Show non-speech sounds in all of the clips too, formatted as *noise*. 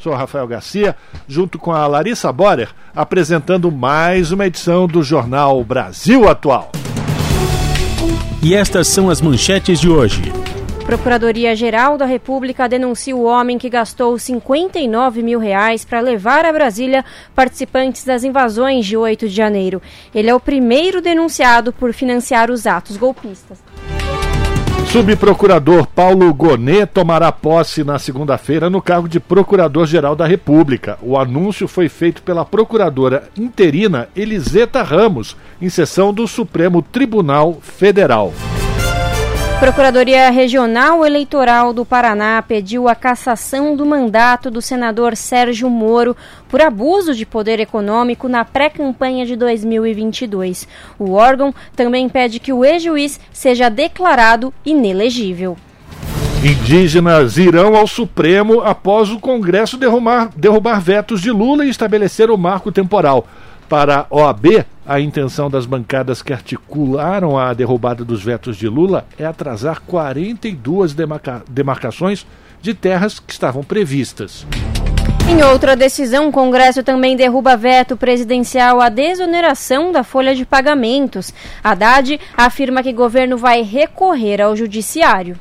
sou Rafael Garcia, junto com a Larissa Borer, apresentando mais uma edição do Jornal Brasil Atual. E estas são as manchetes de hoje. Procuradoria-Geral da República denuncia o homem que gastou 59 mil reais para levar a Brasília participantes das invasões de 8 de janeiro. Ele é o primeiro denunciado por financiar os atos golpistas. Subprocurador Paulo Gonê tomará posse na segunda-feira no cargo de Procurador-Geral da República. O anúncio foi feito pela procuradora interina Eliseta Ramos, em sessão do Supremo Tribunal Federal. Procuradoria Regional Eleitoral do Paraná pediu a cassação do mandato do senador Sérgio Moro por abuso de poder econômico na pré-campanha de 2022. O órgão também pede que o ex-juiz seja declarado inelegível. Indígenas irão ao Supremo após o Congresso derrubar, derrubar vetos de Lula e estabelecer o marco temporal. Para a OAB, a intenção das bancadas que articularam a derrubada dos vetos de Lula é atrasar 42 demarca demarcações de terras que estavam previstas. Em outra decisão, o Congresso também derruba veto presidencial à desoneração da folha de pagamentos. Haddad afirma que o governo vai recorrer ao judiciário.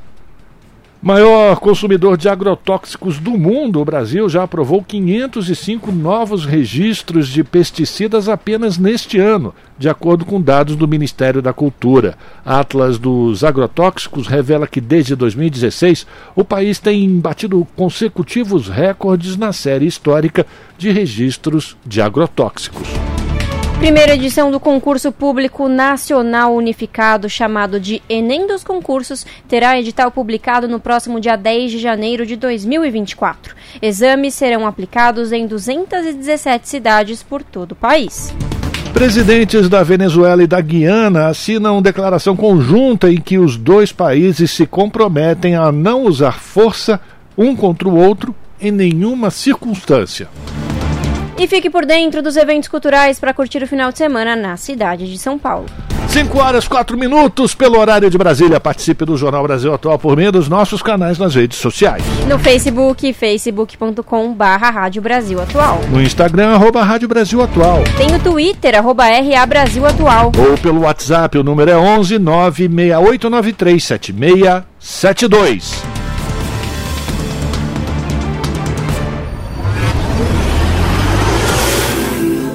Maior consumidor de agrotóxicos do mundo, o Brasil já aprovou 505 novos registros de pesticidas apenas neste ano, de acordo com dados do Ministério da Cultura. Atlas dos Agrotóxicos revela que desde 2016 o país tem batido consecutivos recordes na série histórica de registros de agrotóxicos. Primeira edição do concurso público nacional unificado, chamado de Enem dos Concursos, terá edital publicado no próximo dia 10 de janeiro de 2024. Exames serão aplicados em 217 cidades por todo o país. Presidentes da Venezuela e da Guiana assinam declaração conjunta em que os dois países se comprometem a não usar força um contra o outro em nenhuma circunstância. E fique por dentro dos eventos culturais para curtir o final de semana na cidade de São Paulo. 5 horas 4 minutos pelo horário de Brasília. Participe do Jornal Brasil Atual por meio dos nossos canais nas redes sociais. No Facebook, facebook.com barra Rádio Brasil Atual. No Instagram, arroba Rádio Brasil Atual. Tem o Twitter, arroba RA Brasil Atual. Ou pelo WhatsApp, o número é 11 96893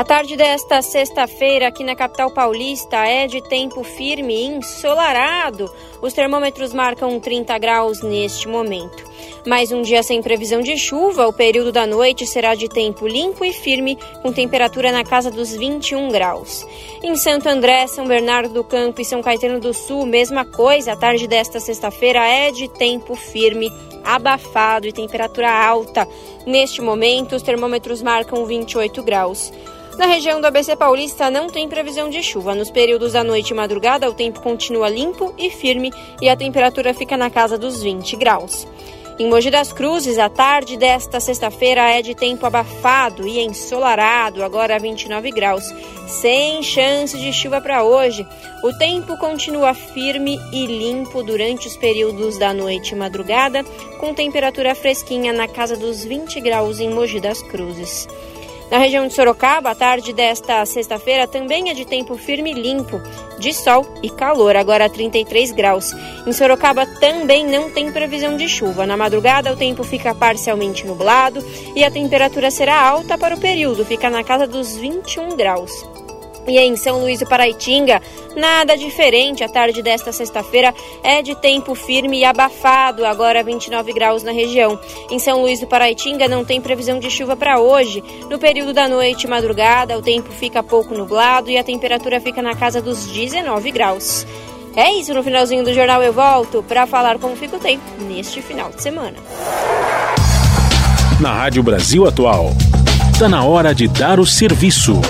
A tarde desta sexta-feira aqui na capital paulista é de tempo firme e ensolarado. Os termômetros marcam 30 graus neste momento. Mais um dia sem previsão de chuva, o período da noite será de tempo limpo e firme, com temperatura na casa dos 21 graus. Em Santo André, São Bernardo do Campo e São Caetano do Sul, mesma coisa, a tarde desta sexta-feira é de tempo firme, abafado e temperatura alta. Neste momento, os termômetros marcam 28 graus. Na região do ABC Paulista não tem previsão de chuva. Nos períodos da noite e madrugada, o tempo continua limpo e firme e a temperatura fica na casa dos 20 graus. Em Mogi das Cruzes, a tarde desta sexta-feira é de tempo abafado e ensolarado, agora 29 graus, sem chance de chuva para hoje. O tempo continua firme e limpo durante os períodos da noite e madrugada, com temperatura fresquinha na casa dos 20 graus em Mogi das Cruzes. Na região de Sorocaba, a tarde desta sexta-feira também é de tempo firme e limpo, de sol e calor, agora 33 graus. Em Sorocaba também não tem previsão de chuva. Na madrugada, o tempo fica parcialmente nublado e a temperatura será alta para o período, fica na casa dos 21 graus. E em São Luís do Paraitinga, nada diferente. A tarde desta sexta-feira é de tempo firme e abafado, agora 29 graus na região. Em São Luís do Paraitinga não tem previsão de chuva para hoje. No período da noite e madrugada, o tempo fica pouco nublado e a temperatura fica na casa dos 19 graus. É isso, no finalzinho do jornal eu volto para falar como fica o tempo neste final de semana. Na Rádio Brasil Atual, está na hora de dar o serviço.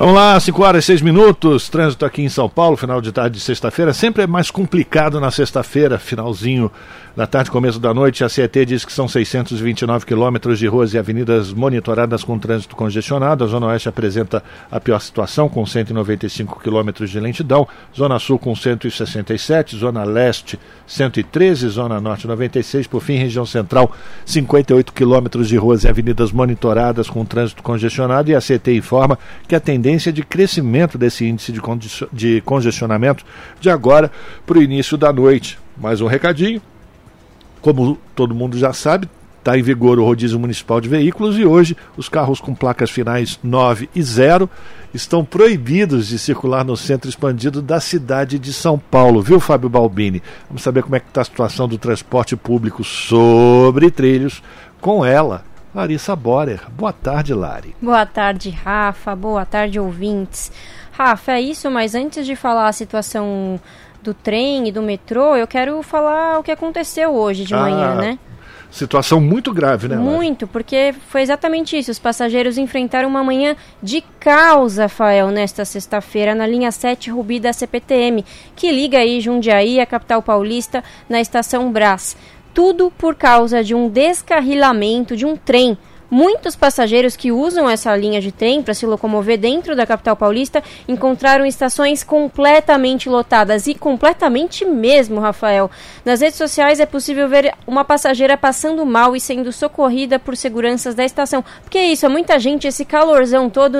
Vamos lá, 5 horas e 6 minutos. Trânsito aqui em São Paulo, final de tarde de sexta-feira. Sempre é mais complicado na sexta-feira, finalzinho da tarde, começo da noite. A CET diz que são 629 quilômetros de ruas e avenidas monitoradas com trânsito congestionado. A Zona Oeste apresenta a pior situação, com 195 quilômetros de lentidão. Zona Sul com 167, Zona Leste 113, Zona Norte 96. Por fim, região central, 58 quilômetros de ruas e avenidas monitoradas com trânsito congestionado. E a CET informa que a tendência tendência de crescimento desse índice de, de congestionamento de agora para o início da noite. Mais um recadinho. Como todo mundo já sabe, está em vigor o rodízio municipal de veículos e hoje os carros com placas finais 9 e 0 estão proibidos de circular no centro expandido da cidade de São Paulo, viu, Fábio Balbini? Vamos saber como é que está a situação do transporte público sobre trilhos com ela, Larissa Borer. Boa tarde, Lari. Boa tarde, Rafa. Boa tarde, ouvintes. Rafa, é isso, mas antes de falar a situação do trem e do metrô, eu quero falar o que aconteceu hoje de ah, manhã, né? Situação muito grave, né? Muito, porque foi exatamente isso. Os passageiros enfrentaram uma manhã de caos, Rafael, nesta sexta-feira, na linha 7 Rubi da CPTM, que liga aí Jundiaí, a capital paulista, na estação Brás tudo por causa de um descarrilamento de um trem. Muitos passageiros que usam essa linha de trem para se locomover dentro da capital paulista encontraram estações completamente lotadas e completamente mesmo, Rafael. Nas redes sociais é possível ver uma passageira passando mal e sendo socorrida por seguranças da estação. Porque é isso, é muita gente, esse calorzão todo,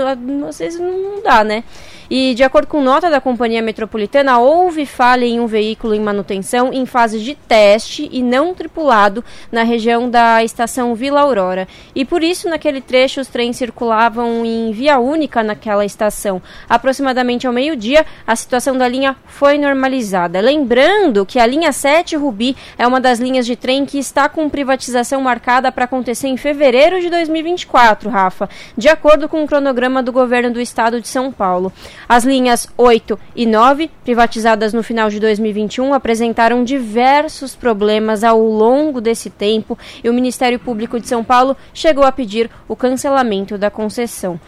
às vezes não dá, né? E, de acordo com nota da Companhia Metropolitana, houve falha em um veículo em manutenção em fase de teste e não tripulado na região da estação Vila Aurora. E por isso, naquele trecho, os trens circulavam em via única naquela estação. Aproximadamente ao meio-dia, a situação da linha foi normalizada. Lembrando que a linha 7 Rubi é uma das linhas de trem que está com privatização marcada para acontecer em fevereiro de 2024, Rafa, de acordo com o cronograma do governo do estado de São Paulo. As linhas 8 e 9, privatizadas no final de 2021, apresentaram diversos problemas ao longo desse tempo e o Ministério Público de São Paulo chegou a pedir o cancelamento da concessão.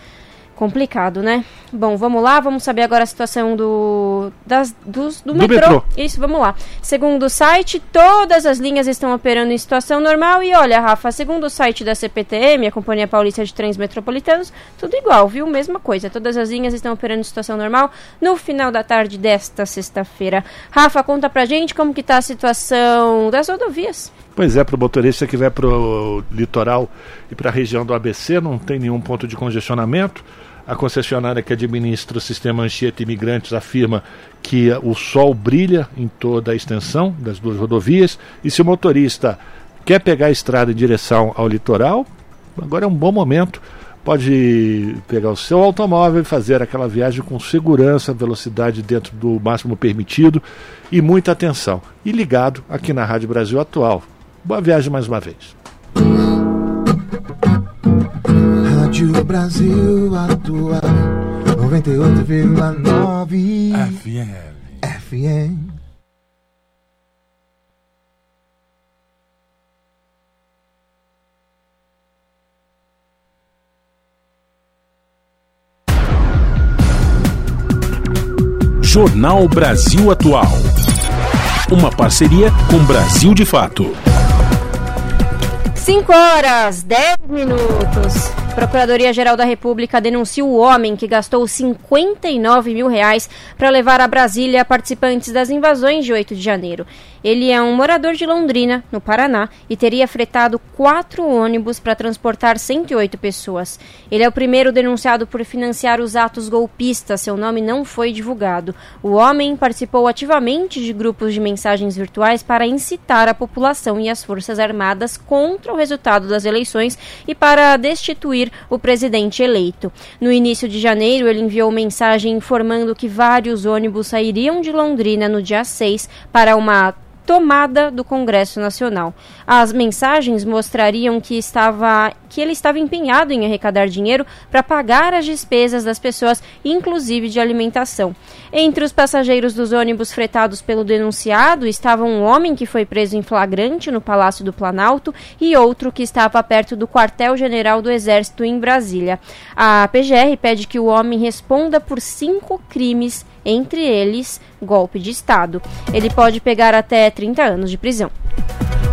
Complicado, né? Bom, vamos lá, vamos saber agora a situação do, das, dos, do, do metrô. metrô. Isso, vamos lá. Segundo o site, todas as linhas estão operando em situação normal. E olha, Rafa, segundo o site da CPTM, a Companhia Paulista de Trens Metropolitanos, tudo igual, viu? Mesma coisa. Todas as linhas estão operando em situação normal no final da tarde desta sexta-feira. Rafa, conta pra gente como que tá a situação das rodovias. Pois é, para o motorista que vai para o litoral e para a região do ABC, não tem nenhum ponto de congestionamento. A concessionária que administra o sistema Anchieta Imigrantes afirma que o sol brilha em toda a extensão das duas rodovias e se o motorista quer pegar a estrada em direção ao litoral, agora é um bom momento. Pode pegar o seu automóvel e fazer aquela viagem com segurança, velocidade dentro do máximo permitido e muita atenção. E ligado aqui na Rádio Brasil Atual. Boa viagem mais uma vez. Rádio Brasil Atual 98,9 FM. FM. Jornal Brasil Atual. Uma parceria com Brasil de Fato. 5 horas, 10 minutos. Procuradoria-Geral da República denuncia o homem que gastou 59 mil reais para levar a Brasília participantes das invasões de 8 de janeiro. Ele é um morador de Londrina, no Paraná, e teria fretado quatro ônibus para transportar 108 pessoas. Ele é o primeiro denunciado por financiar os atos golpistas. Seu nome não foi divulgado. O homem participou ativamente de grupos de mensagens virtuais para incitar a população e as Forças Armadas contra o resultado das eleições e para destituir o presidente eleito. No início de janeiro, ele enviou mensagem informando que vários ônibus sairiam de Londrina no dia 6 para uma tomada do Congresso Nacional. As mensagens mostrariam que, estava, que ele estava empenhado em arrecadar dinheiro para pagar as despesas das pessoas, inclusive de alimentação. Entre os passageiros dos ônibus fretados pelo denunciado estavam um homem que foi preso em flagrante no Palácio do Planalto e outro que estava perto do quartel-general do Exército em Brasília. A PGR pede que o homem responda por cinco crimes entre eles golpe de Estado. Ele pode pegar até 30 anos de prisão.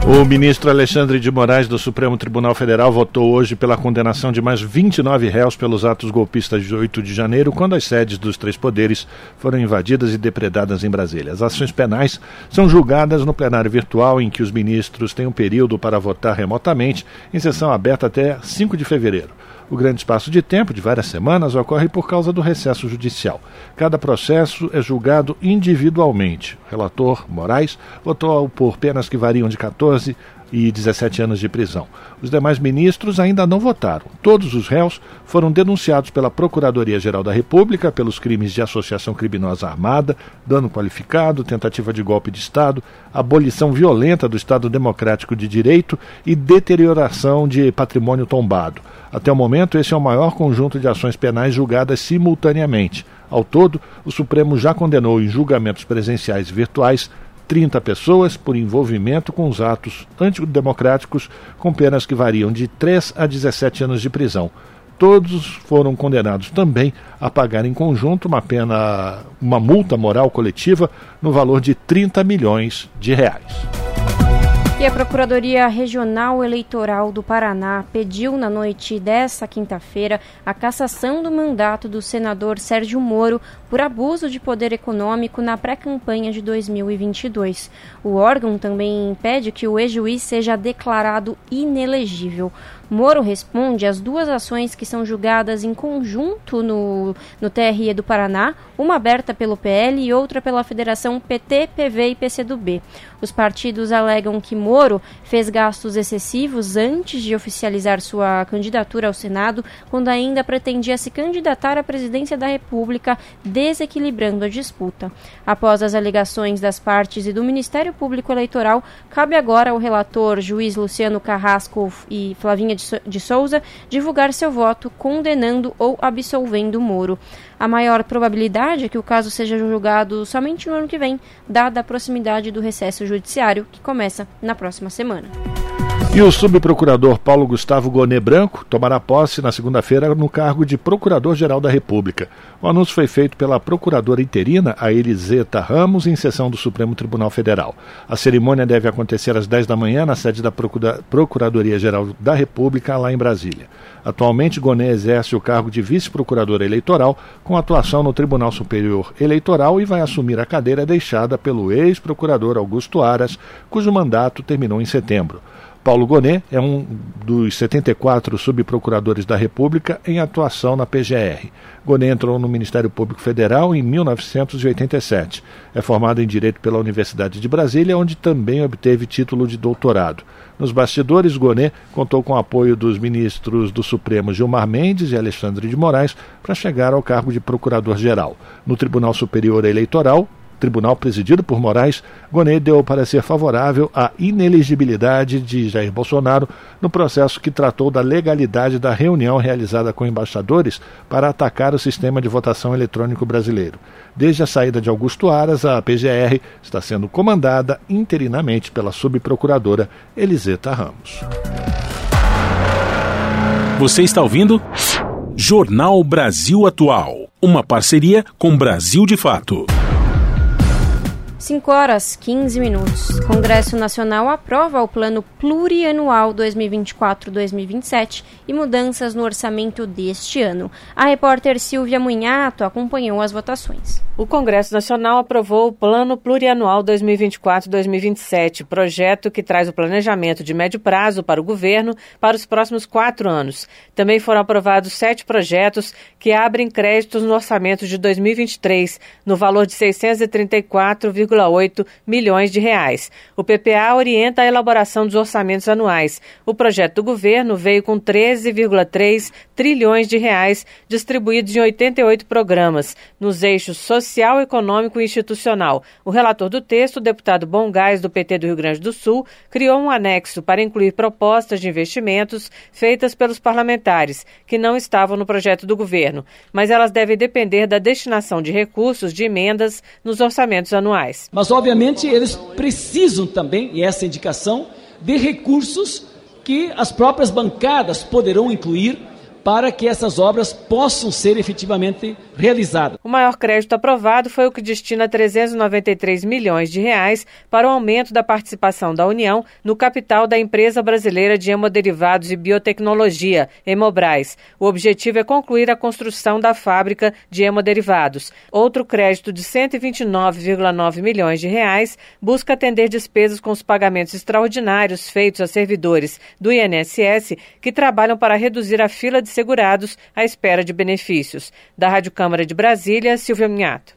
O ministro Alexandre de Moraes do Supremo Tribunal Federal votou hoje pela condenação de mais 29 réus pelos atos golpistas de 8 de janeiro, quando as sedes dos três poderes foram invadidas e depredadas em Brasília. As ações penais são julgadas no plenário virtual, em que os ministros têm um período para votar remotamente, em sessão aberta até 5 de fevereiro. O grande espaço de tempo, de várias semanas, ocorre por causa do recesso judicial. Cada processo é julgado individualmente. O relator Moraes votou por penas que variam de 14 e 17 anos de prisão. Os demais ministros ainda não votaram. Todos os réus foram denunciados pela Procuradoria-Geral da República pelos crimes de associação criminosa armada, dano qualificado, tentativa de golpe de Estado, abolição violenta do Estado Democrático de Direito e deterioração de patrimônio tombado. Até o momento, esse é o maior conjunto de ações penais julgadas simultaneamente. Ao todo, o Supremo já condenou em julgamentos presenciais e virtuais 30 pessoas por envolvimento com os atos antidemocráticos, com penas que variam de 3 a 17 anos de prisão. Todos foram condenados também a pagar em conjunto uma pena, uma multa moral coletiva no valor de 30 milhões de reais. E a Procuradoria Regional Eleitoral do Paraná pediu na noite desta quinta-feira a cassação do mandato do senador Sérgio Moro por abuso de poder econômico na pré-campanha de 2022. O órgão também pede que o ex-juiz seja declarado inelegível. Moro responde às duas ações que são julgadas em conjunto no, no TRE do Paraná, uma aberta pelo PL e outra pela Federação PT, PV e PCdoB. Os partidos alegam que Moro fez gastos excessivos antes de oficializar sua candidatura ao Senado, quando ainda pretendia se candidatar à presidência da República, desequilibrando a disputa. Após as alegações das partes e do Ministério Público Eleitoral, cabe agora ao relator juiz Luciano Carrasco e Flavinha de Souza divulgar seu voto condenando ou absolvendo Moro. A maior probabilidade é que o caso seja julgado somente no ano que vem, dada a proximidade do recesso judiciário, que começa na próxima semana. E o subprocurador Paulo Gustavo Gonê Branco tomará posse na segunda-feira no cargo de Procurador-Geral da República. O anúncio foi feito pela procuradora interina, a Eliseta Ramos, em sessão do Supremo Tribunal Federal. A cerimônia deve acontecer às 10 da manhã na sede da Procura Procuradoria-Geral da República, lá em Brasília. Atualmente, Gonê exerce o cargo de vice-procurador eleitoral, com atuação no Tribunal Superior Eleitoral e vai assumir a cadeira deixada pelo ex-procurador Augusto Aras, cujo mandato terminou em setembro. Paulo Gonet é um dos 74 subprocuradores da República em atuação na PGR. Gonet entrou no Ministério Público Federal em 1987. É formado em Direito pela Universidade de Brasília, onde também obteve título de doutorado. Nos bastidores, Gonet contou com o apoio dos ministros do Supremo Gilmar Mendes e Alexandre de Moraes para chegar ao cargo de procurador-geral. No Tribunal Superior Eleitoral, tribunal presidido por Moraes, Gonet deu parecer favorável à inelegibilidade de Jair Bolsonaro no processo que tratou da legalidade da reunião realizada com embaixadores para atacar o sistema de votação eletrônico brasileiro. Desde a saída de Augusto Aras, a PGR está sendo comandada interinamente pela subprocuradora Eliseta Ramos. Você está ouvindo? Jornal Brasil Atual, uma parceria com Brasil de Fato. 5 horas 15 minutos. Congresso Nacional aprova o Plano Plurianual 2024-2027 e mudanças no orçamento deste ano. A repórter Silvia Munhato acompanhou as votações. O Congresso Nacional aprovou o Plano Plurianual 2024-2027, projeto que traz o planejamento de médio prazo para o governo para os próximos quatro anos. Também foram aprovados sete projetos que abrem créditos no orçamento de 2023, no valor de 634,5 1,8 milhões de reais. O PPA orienta a elaboração dos orçamentos anuais. O projeto do governo veio com 13,3 trilhões de reais distribuídos em 88 programas, nos eixos social, econômico e institucional. O relator do texto, o deputado Bom Gás, do PT do Rio Grande do Sul, criou um anexo para incluir propostas de investimentos feitas pelos parlamentares, que não estavam no projeto do governo, mas elas devem depender da destinação de recursos de emendas nos orçamentos anuais. Mas, obviamente, eles precisam também, e essa indicação, de recursos que as próprias bancadas poderão incluir para que essas obras possam ser efetivamente realizadas. O maior crédito aprovado foi o que destina 393 milhões de reais para o aumento da participação da União no capital da empresa brasileira de hemoderivados e biotecnologia, Hemobras. O objetivo é concluir a construção da fábrica de hemoderivados. Outro crédito de 129,9 milhões de reais busca atender despesas com os pagamentos extraordinários feitos a servidores do INSS que trabalham para reduzir a fila de segurados à espera de benefícios. Da Rádio Câmara de Brasília, Silvia Minhato.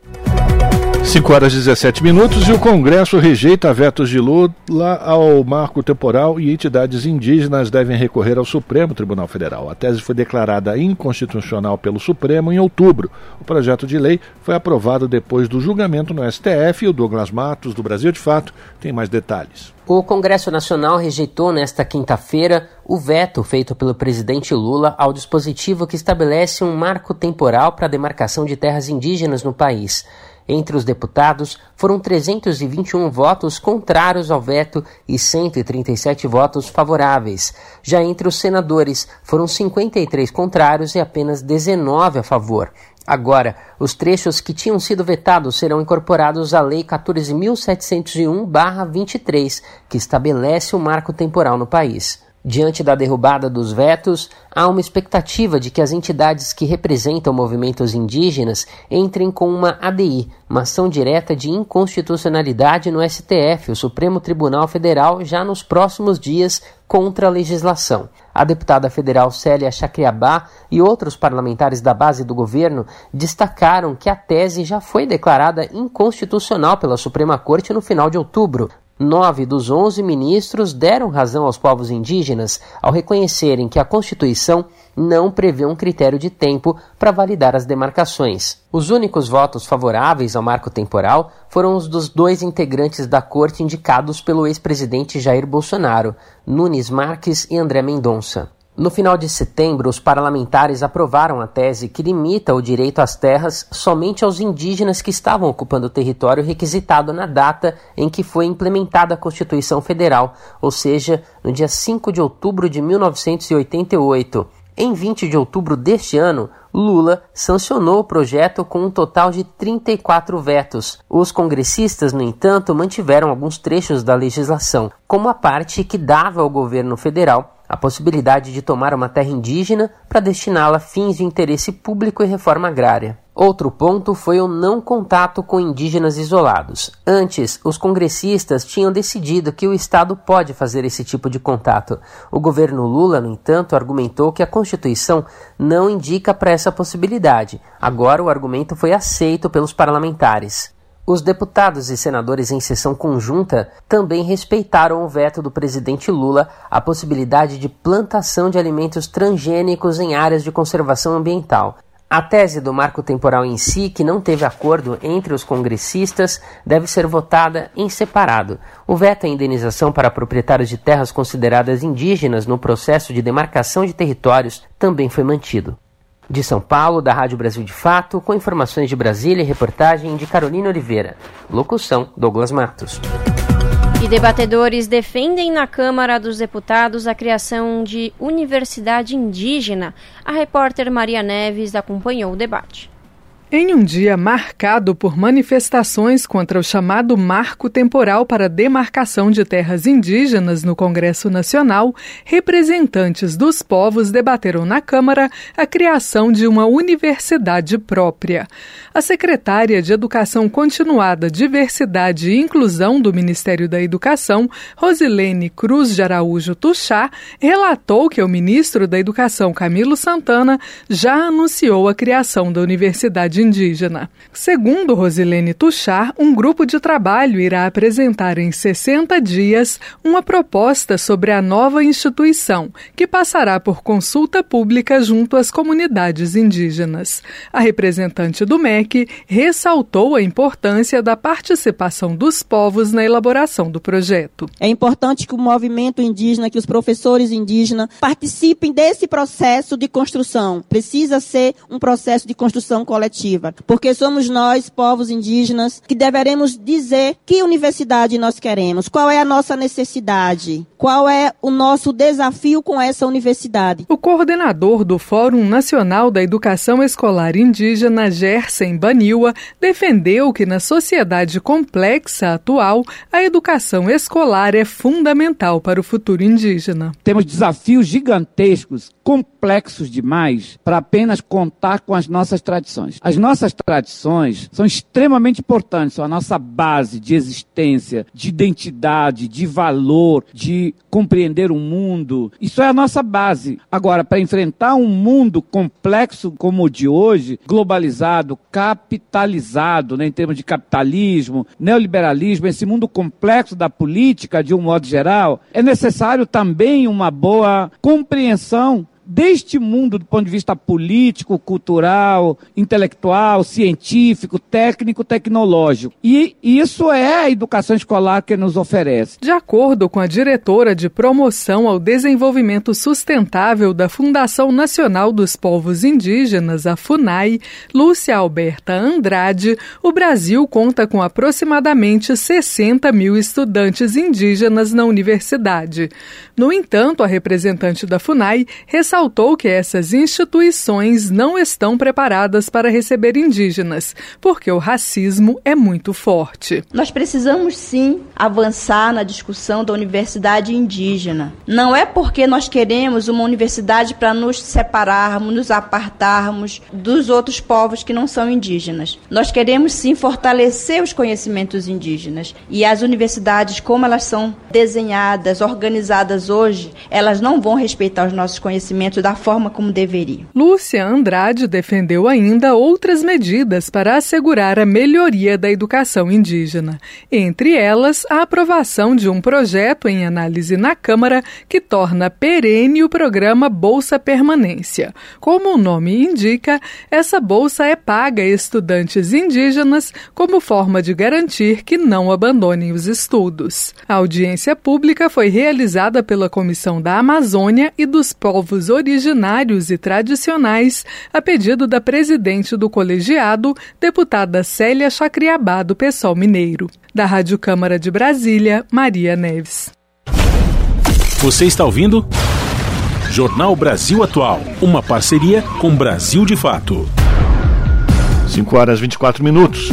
5 horas e 17 minutos e o Congresso rejeita vetos de Lula ao marco temporal e entidades indígenas devem recorrer ao Supremo Tribunal Federal. A tese foi declarada inconstitucional pelo Supremo em outubro. O projeto de lei foi aprovado depois do julgamento no STF e o Douglas Matos, do Brasil de Fato, tem mais detalhes. O Congresso Nacional rejeitou nesta quinta-feira o veto feito pelo presidente Lula ao dispositivo que estabelece um marco temporal para a demarcação de terras indígenas no país. Entre os deputados, foram 321 votos contrários ao veto e 137 votos favoráveis. Já entre os senadores, foram 53 contrários e apenas 19 a favor. Agora, os trechos que tinham sido vetados serão incorporados à Lei 14.701-23, que estabelece o marco temporal no país. Diante da derrubada dos vetos, há uma expectativa de que as entidades que representam movimentos indígenas entrem com uma ADI, uma ação direta de inconstitucionalidade no STF, o Supremo Tribunal Federal, já nos próximos dias contra a legislação. A deputada federal Célia Chacriabá e outros parlamentares da base do governo destacaram que a tese já foi declarada inconstitucional pela Suprema Corte no final de outubro, Nove dos onze ministros deram razão aos povos indígenas ao reconhecerem que a Constituição não prevê um critério de tempo para validar as demarcações. Os únicos votos favoráveis ao marco temporal foram os dos dois integrantes da corte indicados pelo ex-presidente Jair Bolsonaro, Nunes Marques e André Mendonça. No final de setembro, os parlamentares aprovaram a tese que limita o direito às terras somente aos indígenas que estavam ocupando o território requisitado na data em que foi implementada a Constituição Federal, ou seja, no dia 5 de outubro de 1988. Em 20 de outubro deste ano, Lula sancionou o projeto com um total de 34 vetos. Os congressistas, no entanto, mantiveram alguns trechos da legislação, como a parte que dava ao governo federal a possibilidade de tomar uma terra indígena para destiná-la a fins de interesse público e reforma agrária. Outro ponto foi o não contato com indígenas isolados. Antes, os congressistas tinham decidido que o Estado pode fazer esse tipo de contato. O governo Lula, no entanto, argumentou que a Constituição não indica para essa possibilidade. Agora, o argumento foi aceito pelos parlamentares. Os deputados e senadores em sessão conjunta também respeitaram o veto do presidente Lula à possibilidade de plantação de alimentos transgênicos em áreas de conservação ambiental. A tese do marco temporal em si, que não teve acordo entre os congressistas, deve ser votada em separado. O veto à indenização para proprietários de terras consideradas indígenas no processo de demarcação de territórios também foi mantido. De São Paulo, da Rádio Brasil de Fato, com informações de Brasília e reportagem de Carolina Oliveira. Locução: Douglas Matos. E debatedores defendem na Câmara dos Deputados a criação de universidade indígena. A repórter Maria Neves acompanhou o debate. Em um dia marcado por manifestações contra o chamado Marco Temporal para Demarcação de Terras Indígenas no Congresso Nacional, representantes dos povos debateram na Câmara a criação de uma universidade própria. A secretária de Educação Continuada, Diversidade e Inclusão do Ministério da Educação, Rosilene Cruz de Araújo Tuxá, relatou que o ministro da Educação, Camilo Santana, já anunciou a criação da universidade indígena. Segundo Rosilene Tuchar, um grupo de trabalho irá apresentar em 60 dias uma proposta sobre a nova instituição, que passará por consulta pública junto às comunidades indígenas. A representante do MEC ressaltou a importância da participação dos povos na elaboração do projeto. É importante que o movimento indígena, que os professores indígenas participem desse processo de construção. Precisa ser um processo de construção coletiva porque somos nós, povos indígenas, que deveremos dizer que universidade nós queremos, qual é a nossa necessidade, qual é o nosso desafio com essa universidade. O coordenador do Fórum Nacional da Educação Escolar Indígena, Gersen Baniwa, defendeu que na sociedade complexa atual, a educação escolar é fundamental para o futuro indígena. Temos desafios gigantescos, complexos demais, para apenas contar com as nossas tradições. As nossas tradições são extremamente importantes, são a nossa base de existência, de identidade, de valor, de compreender o mundo. Isso é a nossa base. Agora, para enfrentar um mundo complexo como o de hoje, globalizado, capitalizado, né, em termos de capitalismo, neoliberalismo, esse mundo complexo da política, de um modo geral, é necessário também uma boa compreensão deste mundo do ponto de vista político, cultural, intelectual, científico, técnico, tecnológico. E isso é a educação escolar que nos oferece. De acordo com a diretora de promoção ao desenvolvimento sustentável da Fundação Nacional dos Povos Indígenas, a FUNAI, Lúcia Alberta Andrade, o Brasil conta com aproximadamente 60 mil estudantes indígenas na universidade. No entanto, a representante da FUNAI ressaltou que essas instituições não estão preparadas para receber indígenas, porque o racismo é muito forte. Nós precisamos sim avançar na discussão da universidade indígena. Não é porque nós queremos uma universidade para nos separarmos, nos apartarmos dos outros povos que não são indígenas. Nós queremos sim fortalecer os conhecimentos indígenas e as universidades, como elas são desenhadas, organizadas hoje, elas não vão respeitar os nossos conhecimentos da forma como deveria. Lúcia Andrade defendeu ainda outras medidas para assegurar a melhoria da educação indígena, entre elas a aprovação de um projeto em análise na Câmara que torna perene o programa Bolsa Permanência. Como o nome indica, essa bolsa é paga a estudantes indígenas como forma de garantir que não abandonem os estudos. A audiência pública foi realizada pela Comissão da Amazônia e dos Povos originários e tradicionais, a pedido da presidente do colegiado, deputada Célia Chacriabá, do PSOL Mineiro. Da Rádio Câmara de Brasília, Maria Neves. Você está ouvindo? Jornal Brasil Atual, uma parceria com Brasil de Fato. 5 horas 24 minutos.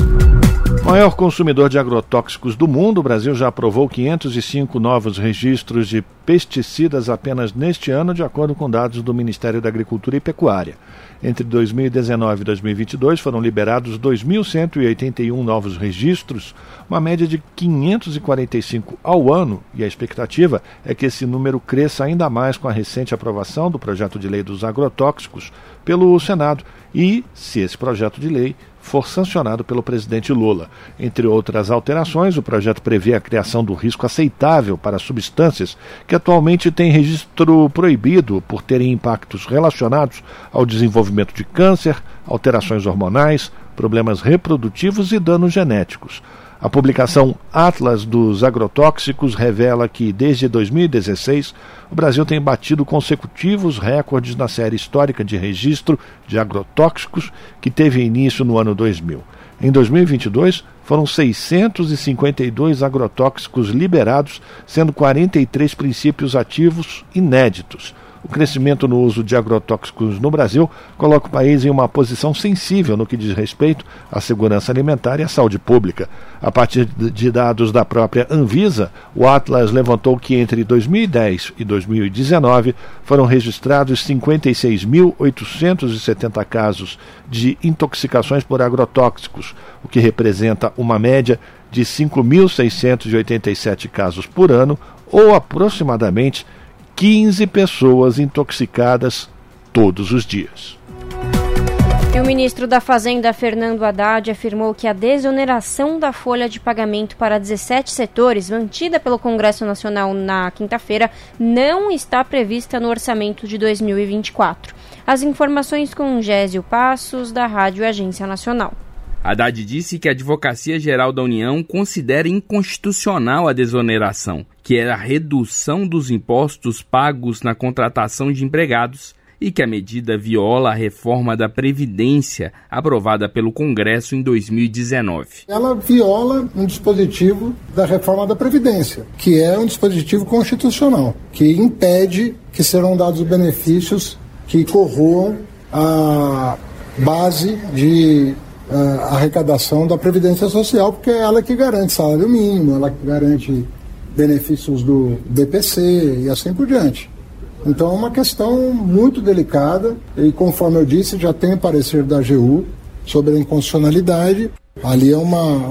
Maior consumidor de agrotóxicos do mundo, o Brasil já aprovou 505 novos registros de pesticidas apenas neste ano, de acordo com dados do Ministério da Agricultura e Pecuária. Entre 2019 e 2022 foram liberados 2.181 novos registros, uma média de 545 ao ano, e a expectativa é que esse número cresça ainda mais com a recente aprovação do projeto de lei dos agrotóxicos pelo Senado e, se esse projeto de lei for sancionado pelo presidente Lula. Entre outras alterações, o projeto prevê a criação do risco aceitável para substâncias que atualmente têm registro proibido por terem impactos relacionados ao desenvolvimento de câncer, alterações hormonais, problemas reprodutivos e danos genéticos. A publicação Atlas dos Agrotóxicos revela que, desde 2016, o Brasil tem batido consecutivos recordes na série histórica de registro de agrotóxicos que teve início no ano 2000. Em 2022, foram 652 agrotóxicos liberados, sendo 43 princípios ativos inéditos. O crescimento no uso de agrotóxicos no Brasil coloca o país em uma posição sensível no que diz respeito à segurança alimentar e à saúde pública. A partir de dados da própria Anvisa, o Atlas levantou que entre 2010 e 2019 foram registrados 56.870 casos de intoxicações por agrotóxicos, o que representa uma média de 5.687 casos por ano, ou aproximadamente 15 pessoas intoxicadas todos os dias. E o ministro da Fazenda, Fernando Haddad, afirmou que a desoneração da folha de pagamento para 17 setores, mantida pelo Congresso Nacional na quinta-feira, não está prevista no orçamento de 2024. As informações com Gésio Passos, da Rádio Agência Nacional. Haddad disse que a Advocacia Geral da União considera inconstitucional a desoneração, que é a redução dos impostos pagos na contratação de empregados, e que a medida viola a reforma da Previdência aprovada pelo Congresso em 2019. Ela viola um dispositivo da reforma da Previdência, que é um dispositivo constitucional, que impede que serão dados benefícios que corroam a base de a arrecadação da Previdência Social, porque é ela que garante salário mínimo, ela que garante benefícios do BPC e assim por diante. Então é uma questão muito delicada e, conforme eu disse, já tem parecer da AGU sobre a inconstitucionalidade. Ali é uma,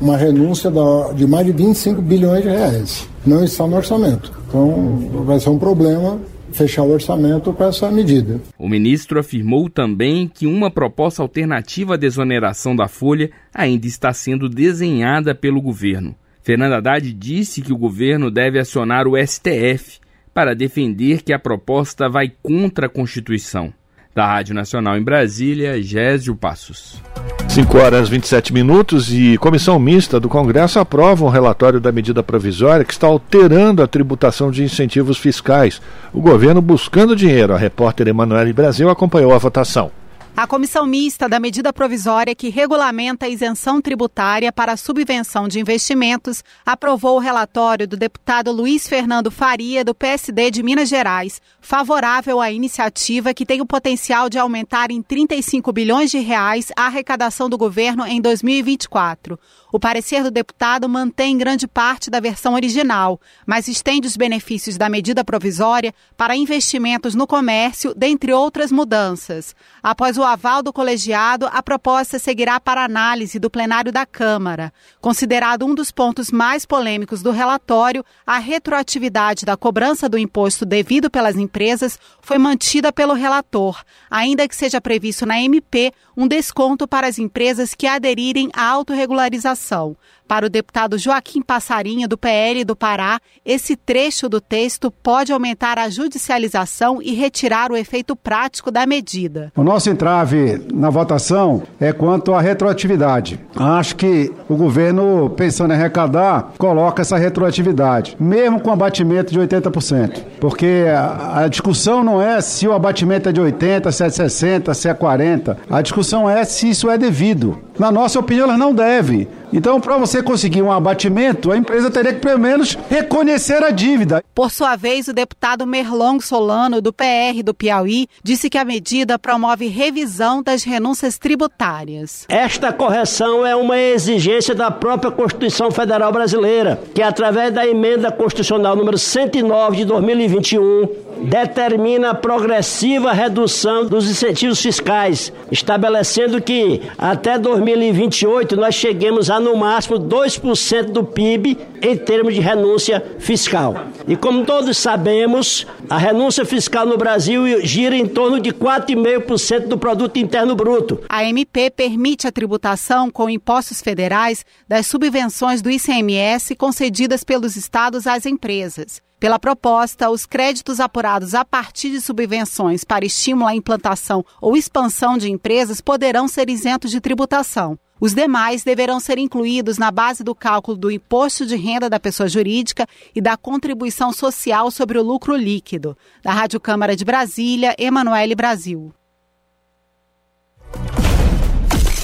uma renúncia da, de mais de 25 bilhões de reais. Não está no orçamento. Então vai ser um problema fechar o orçamento com essa medida. O ministro afirmou também que uma proposta alternativa à desoneração da folha ainda está sendo desenhada pelo governo. Fernando Haddad disse que o governo deve acionar o STF para defender que a proposta vai contra a Constituição. Da Rádio Nacional em Brasília, Gésio Passos. 5 horas 27 minutos e comissão mista do Congresso aprova um relatório da medida provisória que está alterando a tributação de incentivos fiscais. O governo buscando dinheiro. A repórter Emanuele Brasil acompanhou a votação. A comissão mista da medida provisória que regulamenta a isenção tributária para a subvenção de investimentos aprovou o relatório do deputado Luiz Fernando Faria, do PSD de Minas Gerais, favorável à iniciativa que tem o potencial de aumentar em 35 bilhões de reais a arrecadação do governo em 2024. O parecer do deputado mantém grande parte da versão original, mas estende os benefícios da medida provisória para investimentos no comércio, dentre outras mudanças. Após o aval do colegiado, a proposta seguirá para análise do plenário da Câmara. Considerado um dos pontos mais polêmicos do relatório, a retroatividade da cobrança do imposto devido pelas empresas foi mantida pelo relator, ainda que seja previsto na MP um desconto para as empresas que aderirem à autorregularização para o deputado Joaquim Passarinho, do PL do Pará, esse trecho do texto pode aumentar a judicialização e retirar o efeito prático da medida. O nosso entrave na votação é quanto à retroatividade. Acho que o governo, pensando em arrecadar, coloca essa retroatividade, mesmo com abatimento de 80%. Porque a, discussão não é se o abatimento é de 80%, se é 60%, se é 40%. A discussão é se isso é devido. Na nossa opinião, ela não deve. Então, para você conseguir um abatimento, a empresa teria que, pelo menos, reconhecer a dívida. Por sua vez, o deputado Merlong Solano, do PR do Piauí, disse que a medida promove revisão das renúncias tributárias. Esta correção é uma exigência da própria Constituição Federal Brasileira, que, através da emenda constitucional número 109 de 2021, determina a progressiva redução dos incentivos fiscais, estabelecendo que até 2028 nós cheguemos a no máximo 2% do PIB em termos de renúncia fiscal. E como todos sabemos, a renúncia fiscal no Brasil gira em torno de 4,5% do produto interno bruto. A MP permite a tributação com impostos federais das subvenções do ICMS concedidas pelos estados às empresas. Pela proposta, os créditos apurados a partir de subvenções para estímulo à implantação ou expansão de empresas poderão ser isentos de tributação. Os demais deverão ser incluídos na base do cálculo do imposto de renda da pessoa jurídica e da contribuição social sobre o lucro líquido. Da Rádio Câmara de Brasília, Emanuele Brasil.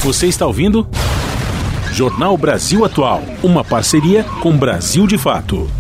Você está ouvindo? Jornal Brasil Atual, uma parceria com Brasil de Fato.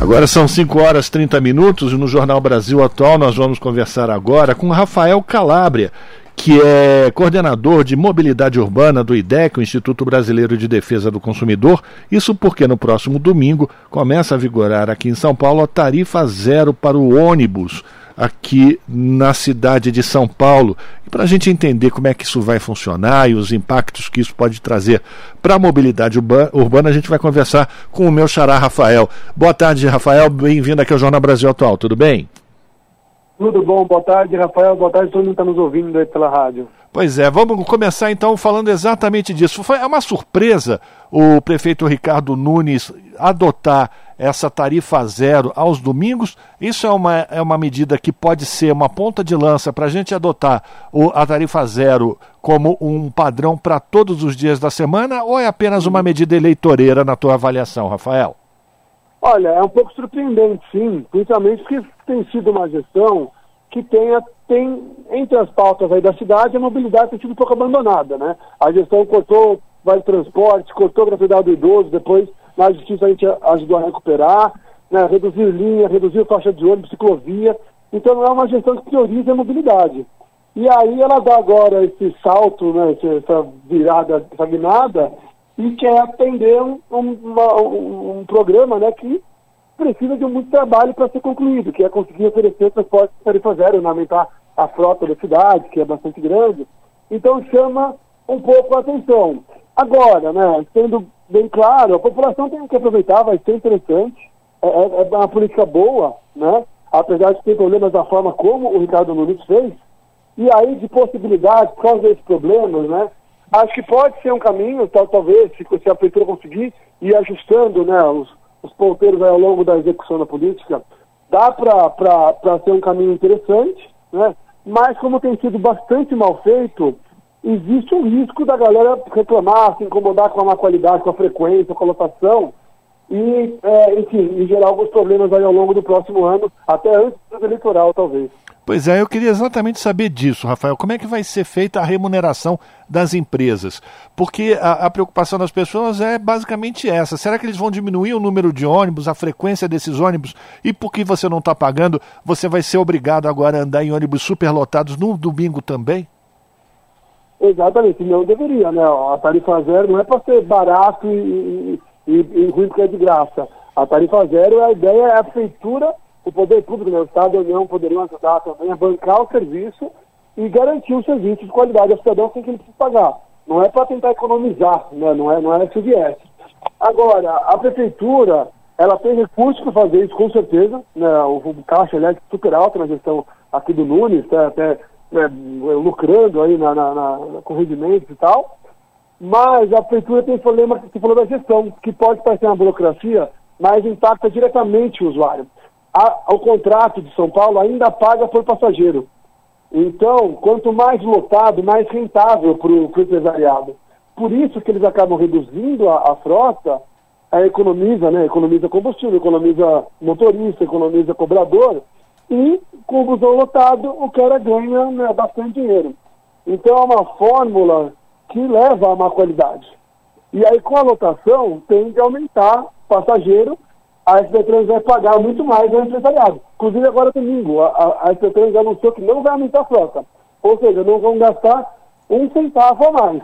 Agora são 5 horas 30 minutos e no Jornal Brasil Atual nós vamos conversar agora com Rafael Calabria, que é coordenador de mobilidade urbana do IDEC, o Instituto Brasileiro de Defesa do Consumidor. Isso porque no próximo domingo começa a vigorar aqui em São Paulo a tarifa zero para o ônibus aqui na cidade de São Paulo. E para a gente entender como é que isso vai funcionar e os impactos que isso pode trazer para a mobilidade urbana, a gente vai conversar com o meu xará Rafael. Boa tarde, Rafael. Bem-vindo aqui ao Jornal Brasil Atual. Tudo bem? Tudo bom, boa tarde, Rafael. Boa tarde, todo mundo está nos ouvindo aí pela rádio. Pois é, vamos começar então falando exatamente disso. Foi uma surpresa o prefeito Ricardo Nunes adotar essa tarifa zero aos domingos. Isso é uma, é uma medida que pode ser uma ponta de lança para a gente adotar o, a tarifa zero como um padrão para todos os dias da semana ou é apenas uma medida eleitoreira na tua avaliação, Rafael? Olha, é um pouco surpreendente, sim, principalmente porque tem sido uma gestão que tenha, tem, entre as pautas aí da cidade, a mobilidade tem sido um pouco abandonada, né? A gestão cortou vale transporte, cortou a gratuidade do idoso, depois na justiça a gente ajudou a recuperar, né? reduzir linha, reduzir faixa de ônibus, ciclovia. Então não é uma gestão que prioriza a mobilidade. E aí ela dá agora esse salto, né, essa virada, essa guinada, e quer atender um, uma, um, programa né, que precisa de muito trabalho para ser concluído, que é conseguir oferecer transporte tarifa zero, aumentar a frota da cidade, que é bastante grande. Então chama um pouco a atenção. Agora, né, sendo bem claro, a população tem que aproveitar, vai ser interessante, é, é, é uma política boa, né, apesar de ter problemas da forma como o Ricardo Nunes fez, e aí de possibilidades, por causa desses problemas, né, Acho que pode ser um caminho, tal, talvez, se, se a prefeitura conseguir ir ajustando né, os, os ponteiros ao longo da execução da política, dá para ser um caminho interessante, né? mas como tem sido bastante mal feito, existe um risco da galera reclamar, se incomodar com a má qualidade, com a frequência, com a lotação, e, é, enfim, gerar alguns problemas aí ao longo do próximo ano, até antes do eleitoral, talvez. Pois é, eu queria exatamente saber disso, Rafael. Como é que vai ser feita a remuneração das empresas? Porque a, a, preocupação das pessoas é basicamente essa. Será que eles vão diminuir o número de ônibus, a frequência desses ônibus? E porque você não está pagando, você vai ser obrigado agora a andar em ônibus superlotados no domingo também? Exatamente, não deveria, né? A tarifa zero não é para ser barato e, e, e ruim porque é de graça. A tarifa zero, a ideia é a feitura o poder público, né, o Estado e a União poderiam ajudar também a bancar o serviço e garantir o serviço de qualidade ao cidadão sem que ele precise pagar. Não é para tentar economizar, né, não é, não é viés. Agora, a prefeitura, ela tem recursos para fazer isso, com certeza. Né, o, o caixa é super alto na gestão aqui do Nunes, tá, até né, lucrando aí na, na, na, com rendimentos e tal. Mas a prefeitura tem problema, que falou da gestão, que pode parecer uma burocracia, mas impacta diretamente o usuário a, o contrato de São Paulo ainda paga por passageiro. Então, quanto mais lotado, mais rentável para o empresariado. Por isso que eles acabam reduzindo a, a frota, a economiza, né? Economiza combustível, economiza motorista, economiza cobrador, e com o busão lotado, o cara ganha né, bastante dinheiro. Então é uma fórmula que leva a má qualidade. E aí, com a lotação, tem de aumentar passageiro a SP vai pagar muito mais ao empresariado. Inclusive agora domingo, a, a SP anunciou que não vai aumentar a frota. Ou seja, não vão gastar um centavo a mais.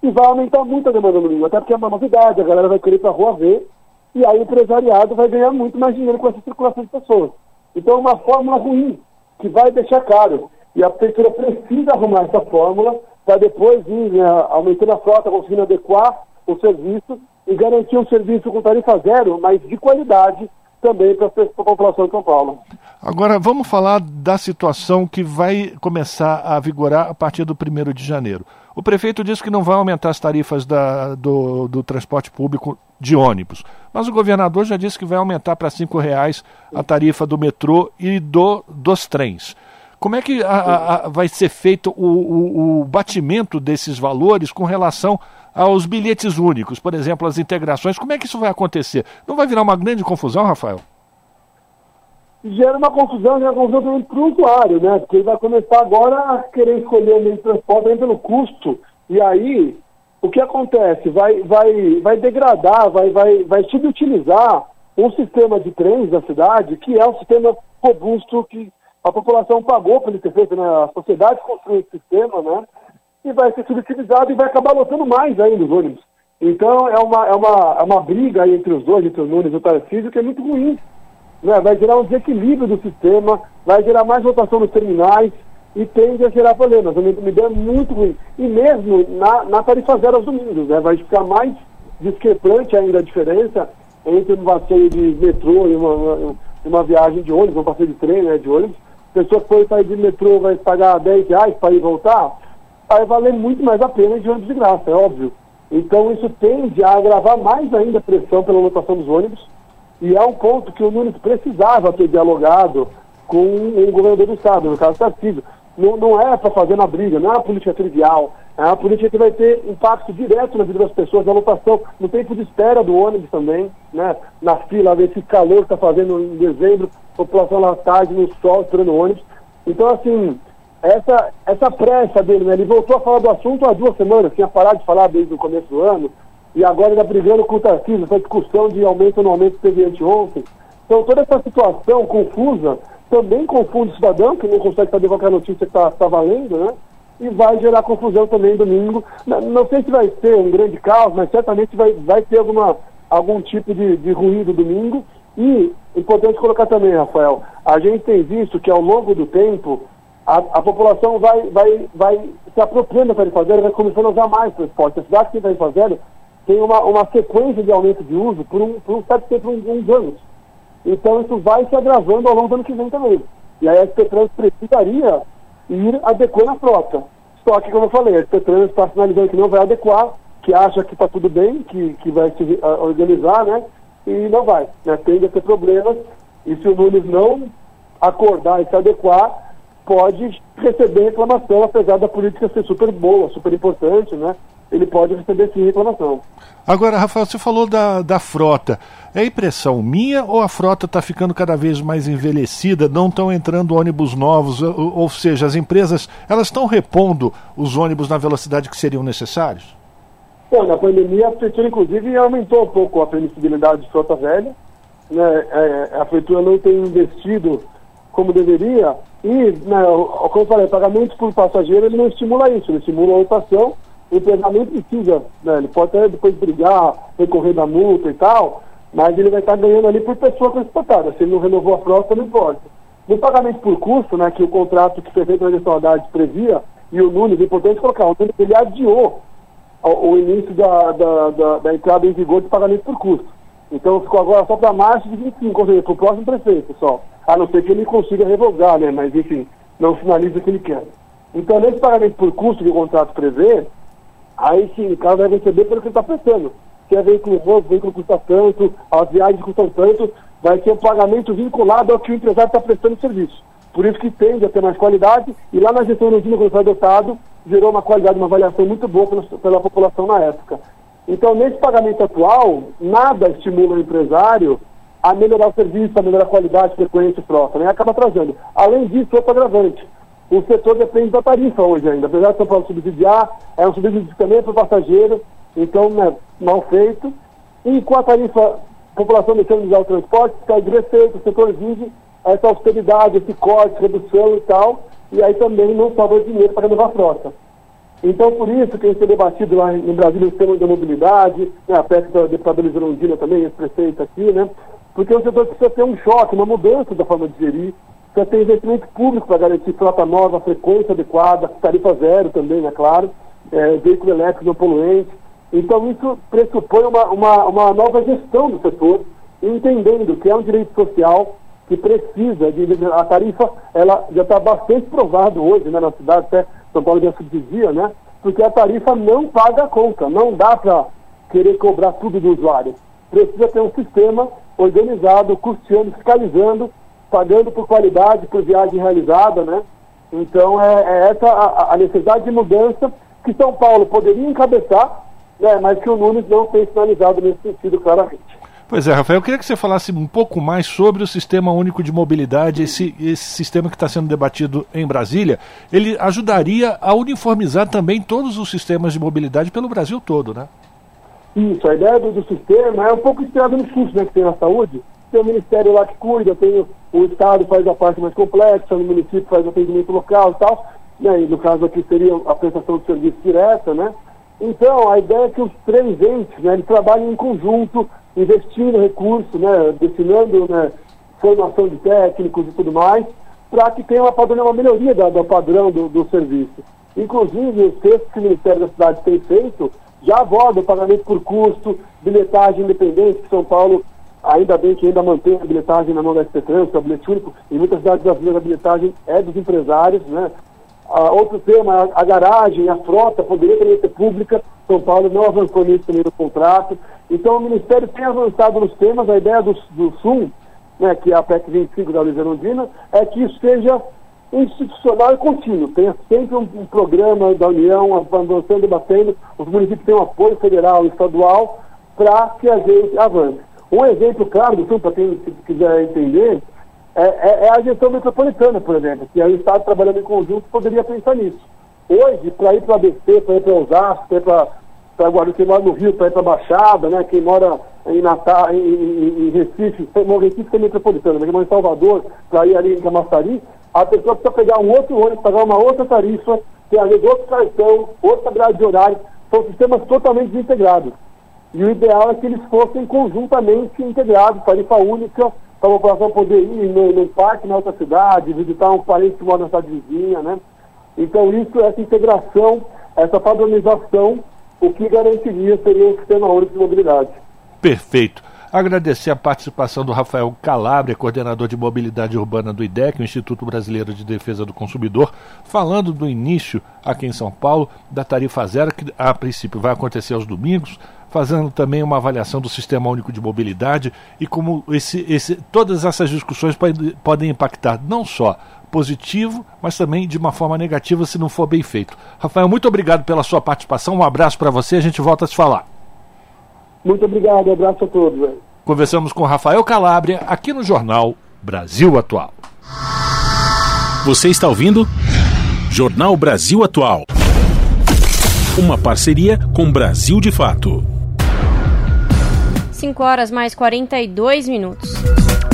E vai aumentar muito a demanda no domingo, até porque é uma novidade, a galera vai querer ir para a rua ver, e aí o empresariado vai ganhar muito mais dinheiro com essa circulação de pessoas. Então é uma fórmula ruim, que vai deixar caro. E a prefeitura precisa arrumar essa fórmula para depois ir né, aumentando a frota, conseguindo adequar o serviço e garantir um serviço com tarifa zero, mas de qualidade também para a população de São Paulo. Agora, vamos falar da situação que vai começar a vigorar a partir do 1 de janeiro. O prefeito disse que não vai aumentar as tarifas da, do, do, transporte público de ônibus, mas o governador já disse que vai aumentar para R$ reais a tarifa do metrô e do, dos trens. Como é que a, a, a, vai ser feito o, o, o batimento desses valores com relação aos bilhetes únicos, por exemplo, as integrações. Como é que isso vai acontecer? Não vai virar uma grande confusão, Rafael? Gera uma confusão, gera confusão também para o usuário, né? Porque ele vai começar agora a querer escolher o meio de transporte também pelo custo. E aí, o que acontece? Vai, vai, vai degradar, vai, vai, vai subutilizar um sistema de trens da cidade que é um sistema robusto que a população pagou para ele ter feito, né? A sociedade construiu esse sistema, né? E vai ser subutilizado e vai acabar lotando mais ainda os ônibus. Então é uma, é uma, é uma briga entre os dois, entre o Nunes e o Tarcísio, que é muito ruim. Né? Vai gerar um desequilíbrio do sistema, vai gerar mais rotação nos terminais e tende a gerar problemas. Uma, uma ideia muito ruim. E mesmo na, na tarifa zero aos domingos, né? vai ficar mais discrepante ainda a diferença entre um passeio de metrô e uma, uma, uma viagem de ônibus, um passeio de trem né, de ônibus. A pessoa que for sair de metrô vai pagar 10 reais para ir voltar, vai valer muito mais a pena de ônibus de graça, é óbvio. Então isso tende a agravar mais ainda a pressão pela lotação dos ônibus, e é um ponto que o Nunes precisava ter dialogado com o governador do estado, no caso Tarcísio. Não, não é para fazer na briga, não é uma política trivial, é uma política que vai ter impacto direto na vida das pessoas, na lotação, no tempo de espera do ônibus também, né? na fila, esse calor que está fazendo em dezembro, população lá tarde, no sol, esperando ônibus. Então, assim, essa, essa pressa dele, né? ele voltou a falar do assunto há duas semanas, tinha parado de falar desde o começo do ano, e agora está brigando com o Tarcísio, essa discussão de aumento ou não aumento que teve anteontem. Então, toda essa situação confusa também confunde o cidadão, que não consegue saber qual é a notícia que está tá valendo, né? E vai gerar confusão também domingo. Não, não, sei se vai ser um grande caos, mas certamente vai, vai ter alguma, algum tipo de, de ruído domingo. E importante colocar também, Rafael, a gente tem visto que ao longo do tempo a, a população vai, vai, vai se apropriando da tarifa zero, vai começando a usar mais transporte. A cidade que tem tarifa zero tem uma, uma sequência de aumento de uso por um, por um certo tempo, uns anos. Então isso vai se agravando ao longo do ano que vem também. E aí a Trans precisaria ir adequando a frota. Só que, como eu falei, a SP Trans está sinalizando que não vai adequar, que acha que está tudo bem, que, que vai se uh, organizar, né? E não vai. Né? Tende a ter problemas. E se o Nunes não acordar e se adequar, pode receber reclamação, apesar da política ser super boa, super importante, né? Ele pode receber sim reclamação. Agora, Rafael, você falou da, da frota. É impressão minha ou a frota está ficando cada vez mais envelhecida, não estão entrando ônibus novos, ou, ou seja, as empresas elas estão repondo os ônibus na velocidade que seriam necessários? Bom, na pandemia a prefeitura inclusive aumentou um pouco a permissibilidade de frota velha, né? É, a prefeitura não tem investido como deveria e, né, como eu falei, pagamento por passageiro ele não estimula isso, ele estimula a lotação o empresário nem precisa, né, ele pode até depois brigar, recorrer da multa e tal, mas ele vai estar ganhando ali por pessoa transportada. Se ele não renovou a frota, não importa. No pagamento por custo, né, que o contrato que foi feito na gestão previa, e o Nunes, é importante colocar, o Nunes ele adiou o, o início da, da, da, da, entrada em vigor de pagamento por custo. Então ficou agora só para março de 25, ou seja, para o próximo prefeito só. A não ser que ele consiga revogar, né, mas enfim, não finaliza o que ele quer. Então, nesse pagamento por custo que o contrato prevê, aí sim o cara vai receber pelo que ele está prestando. Se é veículo novo, veículo custa tanto, as viagens custam tanto, vai ser um pagamento vinculado ao que o empresário está prestando serviço. Por isso que tende a ter mais qualidade, e lá na gestão do quando foi adotado, gerou uma qualidade, uma avaliação muito boa pela, pela população na época. Então, nesse pagamento atual, nada estimula o empresário a melhorar o serviço, a melhorar a qualidade, frequência e frota, né? Acaba trazendo. Além disso, outro agravante o setor depende da tarifa hoje ainda. Apesar de São Paulo subsidiar, é um subsídio também para o passageiro, então né, mal feito. E com a tarifa, a população deixando de usar o transporte, de receita, o setor exige essa austeridade, esse corte, redução e tal, e aí também não sobra dinheiro para renovar a frota. Então, por isso que tem sido debatido lá em Brasília o sistema de mobilidade, né, a PEC da deputada Luiz também, esse prefeito aqui, né? Porque o setor precisa ter um choque, uma mudança da forma de gerir, Precisa ter investimento público para garantir frota nova, frequência adequada, tarifa zero também, é claro, é, veículo elétrico não poluente. Então isso pressupõe uma, uma, uma nova gestão do setor, entendendo que é um direito social que precisa de a tarifa, ela já está bastante provado hoje né, na cidade, até São Paulo já se dizia, né? Porque a tarifa não paga a conta, não dá para querer cobrar tudo do usuário. Precisa ter um sistema organizado, custeando, fiscalizando pagando por qualidade, por viagem realizada, né? Então é, é essa a, a, necessidade de mudança que São Paulo poderia encabeçar, né, mas que o Nunes não tem sinalizado nesse sentido claramente. Pois é, Rafael, eu queria que você falasse um pouco mais sobre o Sistema Único de Mobilidade, esse, esse sistema que está sendo debatido em Brasília. Ele ajudaria a uniformizar também todos os sistemas de mobilidade pelo Brasil todo, né? Isso, a ideia do, do sistema é um pouco inspirada no SUS né, que tem na saúde. Tem o Ministério lá que cuida, tem o, o Estado faz a parte mais complexa, o município faz o atendimento local e tal. Né, e no caso aqui seria a prestação de serviço direta, né? Então, a ideia é que os três entes, né, trabalhem em conjunto, investindo recursos, né, destinando né, formação de técnicos e tudo mais, para que tenha uma, padrão, uma melhoria da, do padrão do, do serviço. Inclusive, os textos que o Ministério da Cidade tem feito já aborda o pagamento por custo, bilhetagem independente, que São Paulo, ainda bem que ainda mantém a bilhetagem na mão da SP Trans, que é o bilhete único, em muitas cidades brasileiras a bilhetagem é dos empresários, né? Ah, outro tema, a, a garagem, a frota poderia também ser pública, São Paulo não avançou nisso também no contrato. Então o Ministério tem avançado nos temas, a ideia do, do SUM, né, que é a PEC 25 da Luiz Erundina, é que isso seja institucional e contínuo. Tenha sempre um, um, programa da União avançando, debatendo, os municípios têm um apoio federal e estadual para que a gente avance. Um exemplo claro do para quem quiser entender, é, é, é, a gestão metropolitana, por exemplo, que o Estado trabalhando em conjunto poderia pensar nisso. Hoje, para ir para ABC, para ir para Osasco, para ir para Guarulhos, quem mora no Rio, para ir para Baixada, né, quem mora em Natal, em, em, em Recife, no Recife é metropolitana, mas quem mora em Salvador, para ir ali em Camaçari, a pessoa precisa pegar um outro ônibus, pagar uma outra tarifa, ter vezes outro cartão, outra grade de horário. São sistemas totalmente desintegrados. E o ideal é que eles fossem conjuntamente integrados, tarifa única, para a população poder ir no, no, parque na outra cidade, visitar um parente que mora na cidade vizinha, né? Então isso, essa integração, essa padronização, o que garantiria seria um sistema único de mobilidade. Perfeito. Agradecer a participação do Rafael Calabria, coordenador de mobilidade urbana do IDEC, o Instituto Brasileiro de Defesa do Consumidor, falando do início aqui em São Paulo da tarifa zero, que a princípio vai acontecer aos domingos, fazendo também uma avaliação do Sistema Único de Mobilidade e como esse, esse, todas essas discussões pode, podem impactar não só positivo, mas também de uma forma negativa se não for bem feito. Rafael, muito obrigado pela sua participação, um abraço para você, a gente volta a se falar. Muito obrigado, um abraço a todos. Conversamos com Rafael Calabria aqui no Jornal Brasil Atual. Você está ouvindo? Jornal Brasil Atual. Uma parceria com Brasil de Fato. 5 horas mais 42 minutos.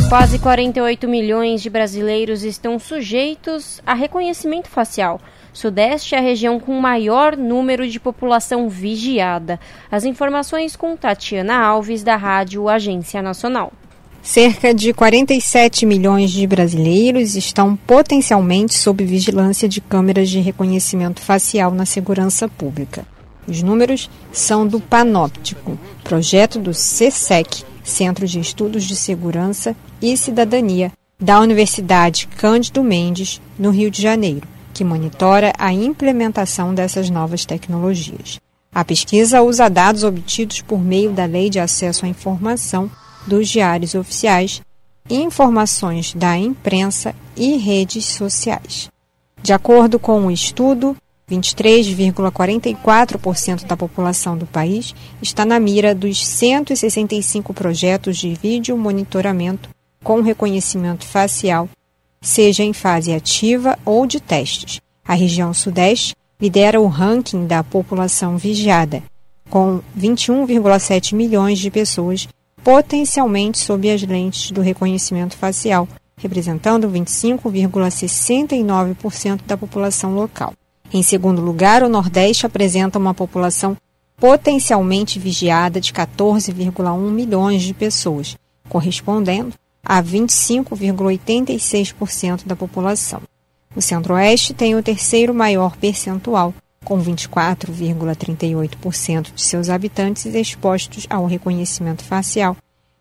Quase 48 milhões de brasileiros estão sujeitos a reconhecimento facial Sudeste é a região com maior número de população vigiada. As informações com Tatiana Alves, da Rádio Agência Nacional. Cerca de 47 milhões de brasileiros estão potencialmente sob vigilância de câmeras de reconhecimento facial na segurança pública. Os números são do Panóptico, projeto do CSEC, Centro de Estudos de Segurança e Cidadania, da Universidade Cândido Mendes, no Rio de Janeiro que monitora a implementação dessas novas tecnologias. A pesquisa usa dados obtidos por meio da Lei de Acesso à Informação dos diários oficiais, informações da imprensa e redes sociais. De acordo com o estudo, 23,44% da população do país está na mira dos 165 projetos de vídeo monitoramento com reconhecimento facial seja em fase ativa ou de testes. A região Sudeste lidera o ranking da população vigiada, com 21,7 milhões de pessoas potencialmente sob as lentes do reconhecimento facial, representando 25,69% da população local. Em segundo lugar, o Nordeste apresenta uma população potencialmente vigiada de 14,1 milhões de pessoas, correspondendo a 25,86% da população. O Centro-Oeste tem o terceiro maior percentual, com 24,38% de seus habitantes expostos ao reconhecimento facial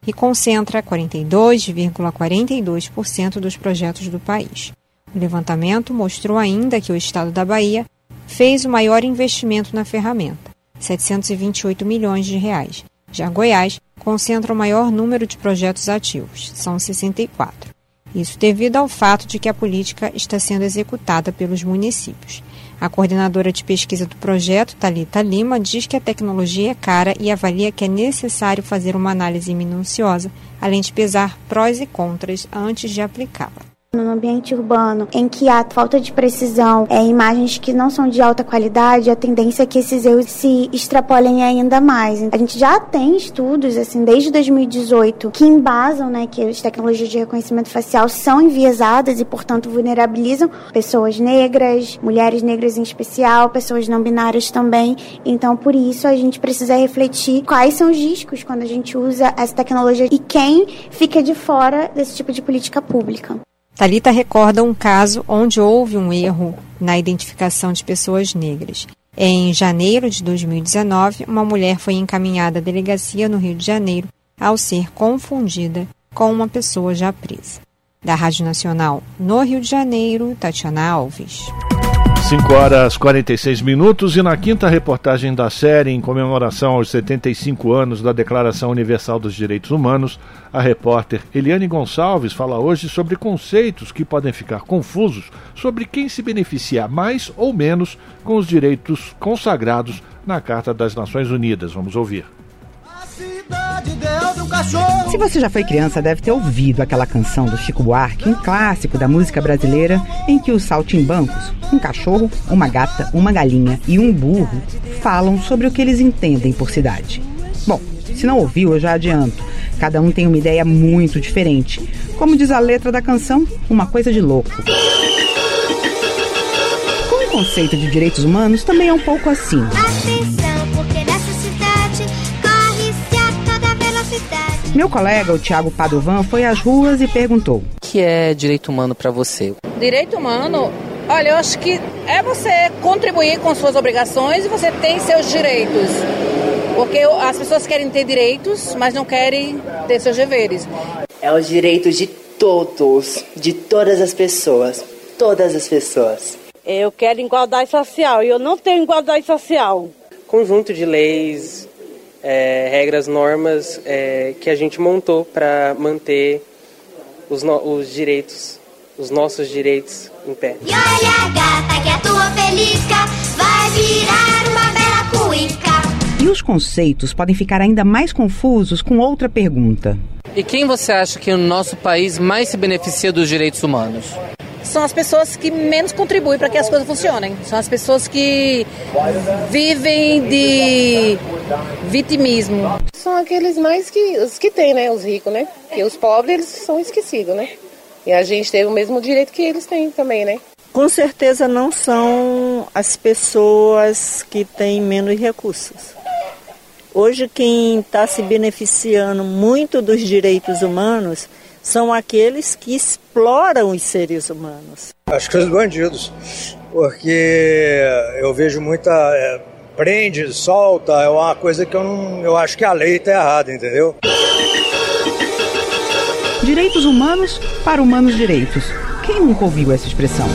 e concentra 42,42% dos projetos do país. O levantamento mostrou ainda que o estado da Bahia fez o maior investimento na ferramenta, 728 milhões de reais. Já Goiás concentra o maior número de projetos ativos, são 64. Isso devido ao fato de que a política está sendo executada pelos municípios. A coordenadora de pesquisa do projeto, Talita Lima, diz que a tecnologia é cara e avalia que é necessário fazer uma análise minuciosa, além de pesar prós e contras antes de aplicá-la. No ambiente urbano, em que há falta de precisão, é, imagens que não são de alta qualidade, a tendência é que esses erros se extrapolem ainda mais. A gente já tem estudos, assim, desde 2018, que embasam, né, que as tecnologias de reconhecimento facial são enviesadas e, portanto, vulnerabilizam pessoas negras, mulheres negras em especial, pessoas não binárias também. Então, por isso, a gente precisa refletir quais são os riscos quando a gente usa essa tecnologia e quem fica de fora desse tipo de política pública. Talita recorda um caso onde houve um erro na identificação de pessoas negras. Em janeiro de 2019, uma mulher foi encaminhada à delegacia no Rio de Janeiro ao ser confundida com uma pessoa já presa. Da Rádio Nacional no Rio de Janeiro, Tatiana Alves. 5 horas 46 minutos e na quinta reportagem da série, em comemoração aos 75 anos da Declaração Universal dos Direitos Humanos, a repórter Eliane Gonçalves fala hoje sobre conceitos que podem ficar confusos sobre quem se beneficia mais ou menos com os direitos consagrados na Carta das Nações Unidas. Vamos ouvir. Se você já foi criança, deve ter ouvido aquela canção do Chico Buarque, um clássico da música brasileira, em que os saltimbancos, um cachorro, uma gata, uma galinha e um burro, falam sobre o que eles entendem por cidade. Bom, se não ouviu, eu já adianto. Cada um tem uma ideia muito diferente. Como diz a letra da canção, uma coisa de louco. Com o conceito de direitos humanos também é um pouco assim. Meu colega, o Tiago Padovan, foi às ruas e perguntou: O que é direito humano para você? Direito humano, olha, eu acho que é você contribuir com suas obrigações e você tem seus direitos. Porque as pessoas querem ter direitos, mas não querem ter seus deveres. É os direitos de todos, de todas as pessoas. Todas as pessoas. Eu quero igualdade social e eu não tenho igualdade social. Conjunto de leis, é, regras, normas é, que a gente montou para manter os, no, os direitos, os nossos direitos em pé. E olha, gata, que a tua pelisca vai virar uma bela cuíca. E os conceitos podem ficar ainda mais confusos com outra pergunta. E quem você acha que no nosso país mais se beneficia dos direitos humanos? São as pessoas que menos contribuem para que as coisas funcionem. São as pessoas que vivem de vitimismo. São aqueles mais que os que têm, né, os ricos, né? E os pobres eles são esquecidos, né? E a gente teve o mesmo direito que eles têm também, né? Com certeza não são as pessoas que têm menos recursos. Hoje quem está se beneficiando muito dos direitos humanos são aqueles que exploram os seres humanos. Acho que os bandidos, porque eu vejo muita. É, prende, solta, é uma coisa que eu não. Eu acho que a lei está errada, entendeu? Direitos humanos para humanos direitos. Quem nunca ouviu essa expressão?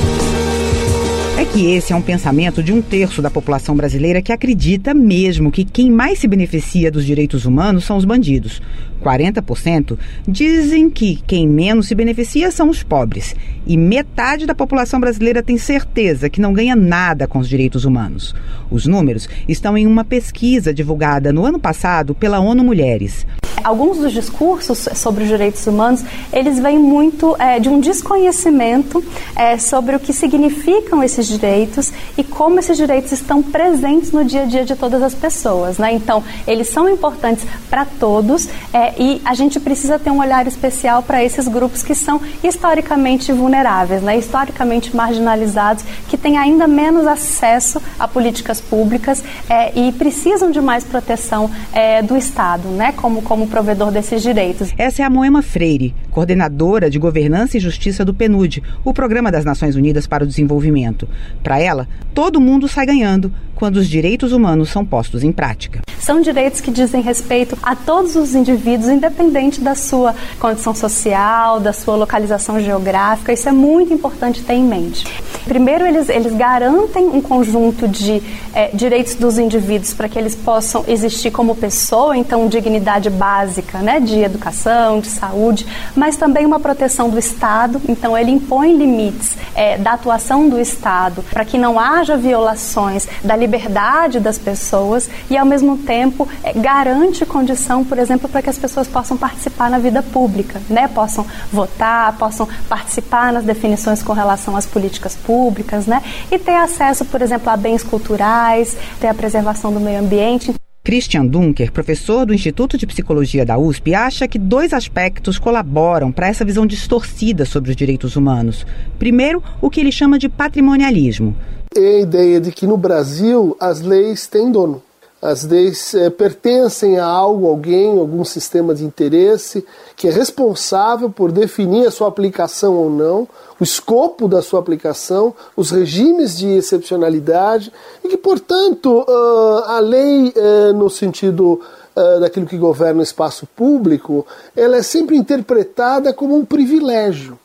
É que esse é um pensamento de um terço da população brasileira que acredita mesmo que quem mais se beneficia dos direitos humanos são os bandidos. 40% dizem que quem menos se beneficia são os pobres. E metade da população brasileira tem certeza que não ganha nada com os direitos humanos. Os números estão em uma pesquisa divulgada no ano passado pela ONU Mulheres. Alguns dos discursos sobre os direitos humanos, eles vêm muito é, de um desconhecimento é, sobre o que significam esses direitos e como esses direitos estão presentes no dia a dia de todas as pessoas. Né? Então, eles são importantes para todos é, e a gente precisa ter um olhar especial para esses grupos que são historicamente vulneráveis, né? historicamente marginalizados, que têm ainda menos acesso a políticas públicas é, e precisam de mais proteção é, do Estado, né? como, como provedor desses direitos. Essa é a Moema Freire, coordenadora de Governança e Justiça do PNUD, o Programa das Nações Unidas para o Desenvolvimento. Para ela, todo mundo sai ganhando quando os direitos humanos são postos em prática. São direitos que dizem respeito a todos os indivíduos, independente da sua condição social, da sua localização geográfica. Isso é muito importante ter em mente. Primeiro, eles, eles garantem um conjunto de é, direitos dos indivíduos para que eles possam existir como pessoa, então dignidade básica, né, de educação, de saúde, mas também uma proteção do Estado. Então, ele impõe limites é, da atuação do Estado para que não haja violações da liberdade das pessoas e, ao mesmo tempo, é, garante condição, por exemplo, para que as pessoas possam participar na vida pública, né, possam votar, possam participar nas definições com relação às políticas públicas, né? E ter acesso, por exemplo, a bens culturais, ter a preservação do meio ambiente. Christian Dunker, professor do Instituto de Psicologia da USP, acha que dois aspectos colaboram para essa visão distorcida sobre os direitos humanos. Primeiro, o que ele chama de patrimonialismo. É a ideia de que no Brasil as leis têm dono. As leis é, pertencem a algo, alguém, algum sistema de interesse que é responsável por definir a sua aplicação ou não, o escopo da sua aplicação, os regimes de excepcionalidade e que, portanto, uh, a lei, uh, no sentido uh, daquilo que governa o espaço público, ela é sempre interpretada como um privilégio.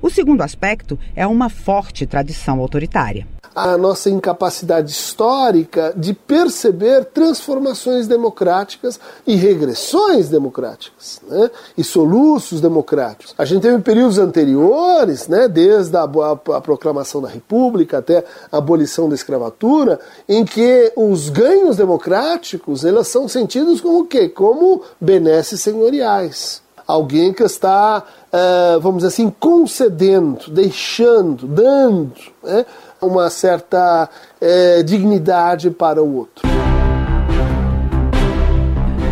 O segundo aspecto é uma forte tradição autoritária a nossa incapacidade histórica de perceber transformações democráticas e regressões democráticas, né? e soluços democráticos. A gente teve períodos anteriores, né? desde a, a, a proclamação da República até a abolição da escravatura, em que os ganhos democráticos elas são sentidos como o quê? Como benesses senhoriais alguém que está, uh, vamos dizer assim, concedendo, deixando, dando, né? Uma certa é, dignidade para o outro.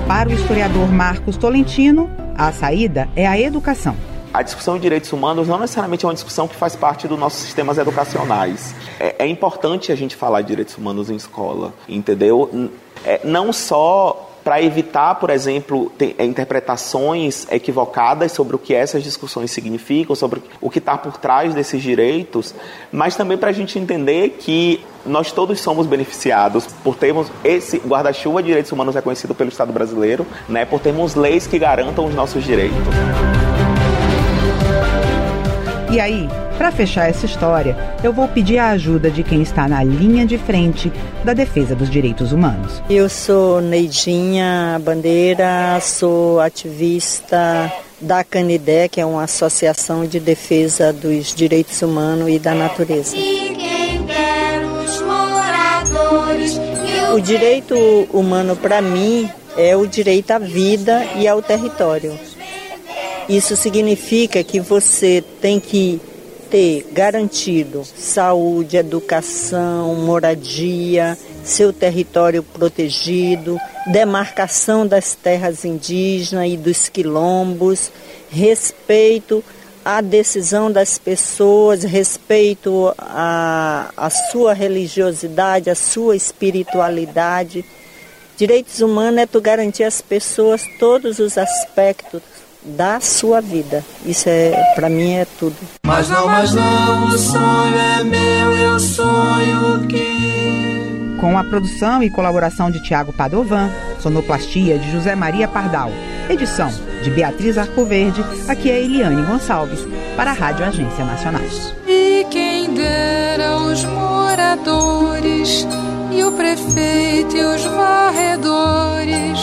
Para o historiador Marcos Tolentino, a saída é a educação. A discussão de direitos humanos não necessariamente é uma discussão que faz parte dos nossos sistemas educacionais. É, é importante a gente falar de direitos humanos em escola, entendeu? É, não só para evitar, por exemplo, é, interpretações equivocadas sobre o que essas discussões significam, sobre o que está por trás desses direitos, mas também para a gente entender que nós todos somos beneficiados por termos esse guarda-chuva de direitos humanos reconhecido pelo Estado brasileiro, né, por termos leis que garantam os nossos direitos. E aí, para fechar essa história, eu vou pedir a ajuda de quem está na linha de frente da defesa dos direitos humanos. Eu sou Neidinha Bandeira, sou ativista da Canidé, que é uma associação de defesa dos direitos humanos e da natureza. O direito humano, para mim, é o direito à vida e ao território. Isso significa que você tem que ter garantido saúde, educação, moradia, seu território protegido, demarcação das terras indígenas e dos quilombos, respeito à decisão das pessoas, respeito à, à sua religiosidade, à sua espiritualidade. Direitos humanos é tu garantir às pessoas todos os aspectos da sua vida. Isso é, para mim, é tudo. Mas não, mas não, o sonho é meu, eu sonho que. Com a produção e colaboração de Tiago Padovan, sonoplastia de José Maria Pardal, edição de Beatriz Arcoverde, aqui é Eliane Gonçalves, para a Rádio Agência Nacional. E quem dera os moradores, e o prefeito e os varredores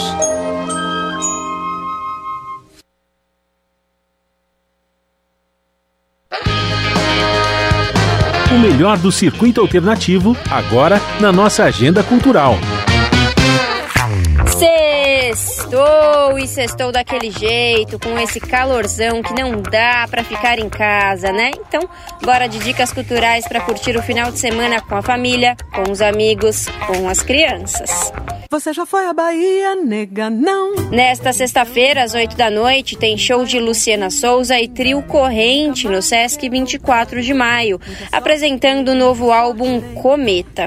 o melhor do circuito alternativo, agora na nossa agenda cultural. Sextou e sextou daquele jeito, com esse calorzão que não dá para ficar em casa, né? Então, bora de dicas culturais para curtir o final de semana com a família, com os amigos, com as crianças. Você já foi à Bahia, nega, não? Nesta sexta-feira, às 8 da noite, tem show de Luciana Souza e Trio Corrente no Sesc 24 de maio, apresentando o novo álbum Cometa.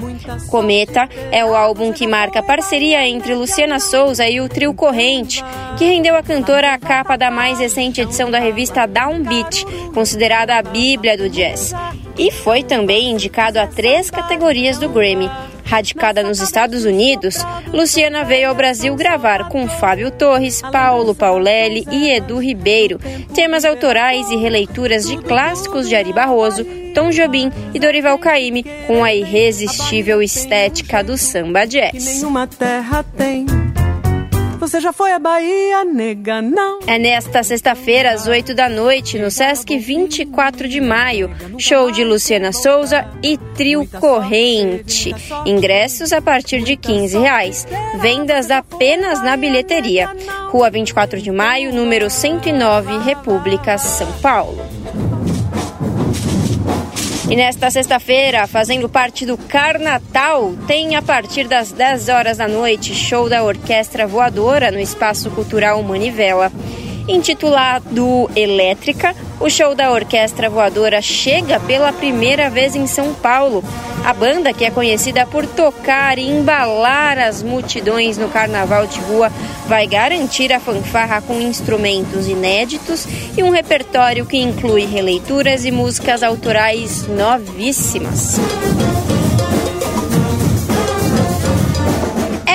Cometa é o álbum que marca a parceria entre Luciana Souza e o Trio Corrente, que rendeu a cantora a capa da mais recente edição da revista Downbeat, considerada a bíblia do jazz. E foi também indicado a três categorias do Grammy. Radicada nos Estados Unidos, Luciana veio ao Brasil gravar com Fábio Torres, Paulo Paulelli e Edu Ribeiro temas autorais e releituras de clássicos de Ari Barroso, Tom Jobim e Dorival Caymmi com a irresistível estética do samba jazz. Nenhuma terra tem. Você já foi à Bahia, nega, não? É nesta sexta-feira, às 8 da noite, no Sesc 24 de maio, show de Luciana Souza e Trio Corrente. Ingressos a partir de 15 reais. Vendas apenas na bilheteria. Rua 24 de maio, número 109, República, São Paulo. E nesta sexta-feira, fazendo parte do Carnatal, tem a partir das 10 horas da noite show da Orquestra Voadora no Espaço Cultural Manivela. Intitulado Elétrica, o show da Orquestra Voadora chega pela primeira vez em São Paulo. A banda, que é conhecida por tocar e embalar as multidões no carnaval de rua, vai garantir a fanfarra com instrumentos inéditos e um repertório que inclui releituras e músicas autorais novíssimas.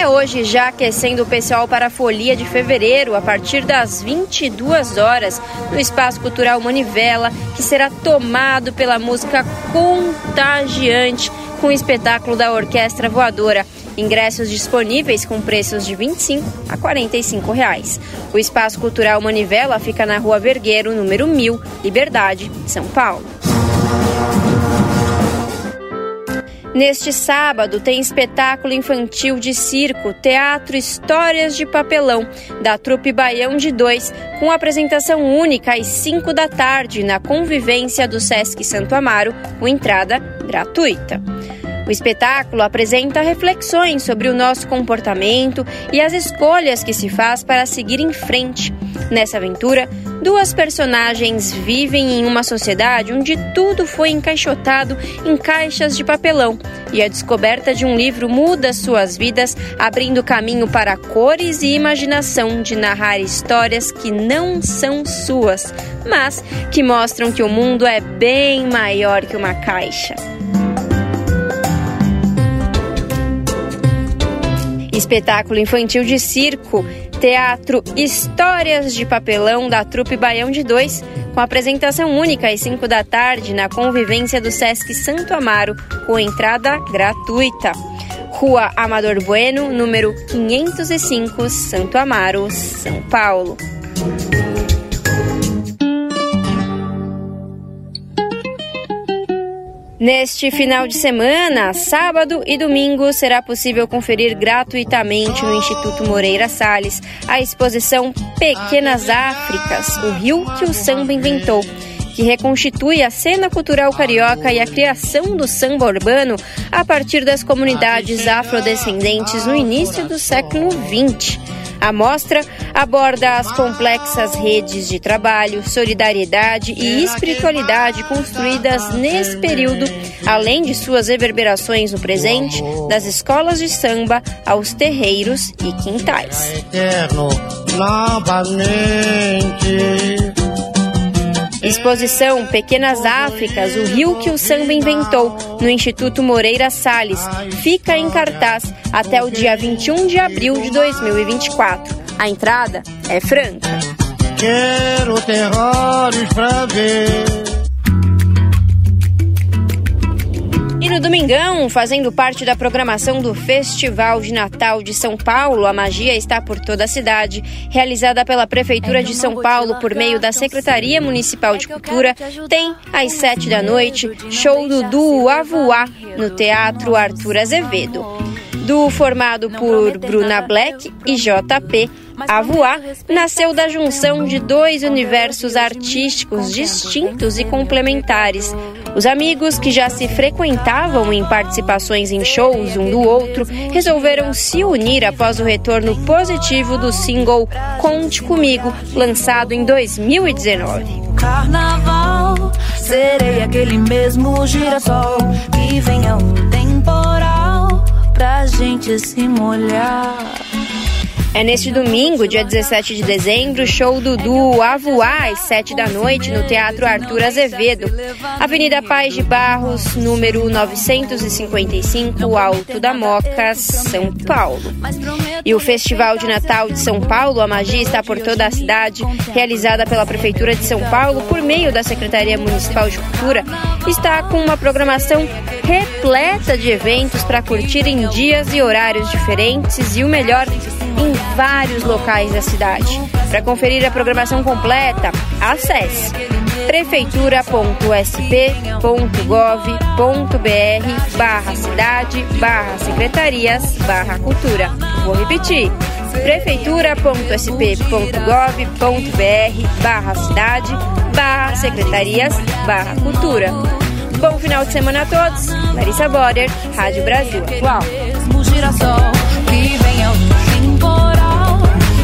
É hoje já aquecendo o pessoal para a folia de fevereiro, a partir das 22 horas, no Espaço Cultural Manivela, que será tomado pela música contagiante com o espetáculo da Orquestra Voadora. Ingressos disponíveis com preços de R$ 25 a 45 reais. O Espaço Cultural Manivela fica na Rua Vergueiro, número 1000, Liberdade, São Paulo. Neste sábado tem espetáculo infantil de circo, teatro Histórias de Papelão, da Trupe Baião de Dois, com apresentação única às 5 da tarde na convivência do Sesc Santo Amaro, com entrada gratuita. O espetáculo apresenta reflexões sobre o nosso comportamento e as escolhas que se faz para seguir em frente. Nessa aventura, duas personagens vivem em uma sociedade onde tudo foi encaixotado em caixas de papelão e a descoberta de um livro muda suas vidas, abrindo caminho para cores e imaginação de narrar histórias que não são suas, mas que mostram que o mundo é bem maior que uma caixa. Espetáculo infantil de circo, teatro Histórias de Papelão da Trupe Baião de Dois, com apresentação única às 5 da tarde na convivência do Sesc Santo Amaro, com entrada gratuita. Rua Amador Bueno, número 505, Santo Amaro, São Paulo. Neste final de semana, sábado e domingo, será possível conferir gratuitamente no Instituto Moreira Salles a exposição Pequenas Áfricas, o rio que o samba inventou, que reconstitui a cena cultural carioca e a criação do samba urbano a partir das comunidades afrodescendentes no início do século XX. A mostra aborda as complexas redes de trabalho, solidariedade e espiritualidade construídas nesse período, além de suas reverberações no presente, das escolas de samba aos terreiros e quintais. Exposição Pequenas Áfricas, o rio que o samba inventou, no Instituto Moreira Salles. Fica em cartaz até o dia 21 de abril de 2024. A entrada é franca. Quero ter olhos pra ver. No domingão, fazendo parte da programação do Festival de Natal de São Paulo, a magia está por toda a cidade, realizada pela Prefeitura de São Paulo por meio da Secretaria Municipal de Cultura, tem às sete da noite show do duo Avuá no Teatro Arthur Azevedo. Duo formado por Bruna Black e JP, a Voar nasceu da junção de dois universos artísticos distintos e complementares. Os amigos que já se frequentavam em participações em shows um do outro resolveram se unir após o retorno positivo do single Conte Comigo, lançado em 2019. Carnaval, serei aquele mesmo girassol que venha o temporal pra gente se molhar. É neste domingo, dia 17 de dezembro, show do duo Avoar, às 7 da noite, no Teatro Arthur Azevedo, Avenida Paz de Barros, número 955, Alto da Moca, São Paulo. E o Festival de Natal de São Paulo, a magia está por toda a cidade, realizada pela Prefeitura de São Paulo por meio da Secretaria Municipal de Cultura, está com uma programação repleta de eventos para curtir em dias e horários diferentes e o melhor em vários locais da cidade. Para conferir a programação completa, acesse prefeitura.sp.gov.br barra cidade barra secretarias barra cultura. Vou repetir prefeitura.sp.gov.br barra cidade barra secretarias barra cultura. Bom final de semana a todos. Larissa Borer, Rádio Brasil Atual. temporal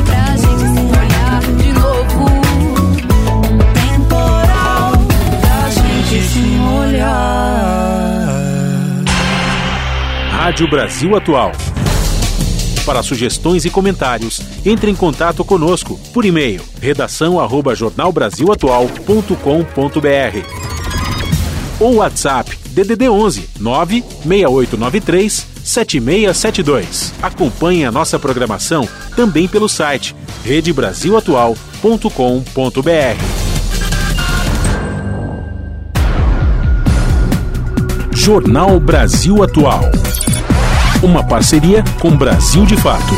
pra gente se molhar de novo. Um temporal pra gente se molhar. Rádio Brasil Atual. Para sugestões e comentários, entre em contato conosco por e-mail redação@jornalbrasilatual.com.br ou WhatsApp DDD 11 96893 7672. Acompanhe a nossa programação também pelo site redebrasilatual.com.br. Jornal Brasil Atual. Uma parceria com Brasil de Fato.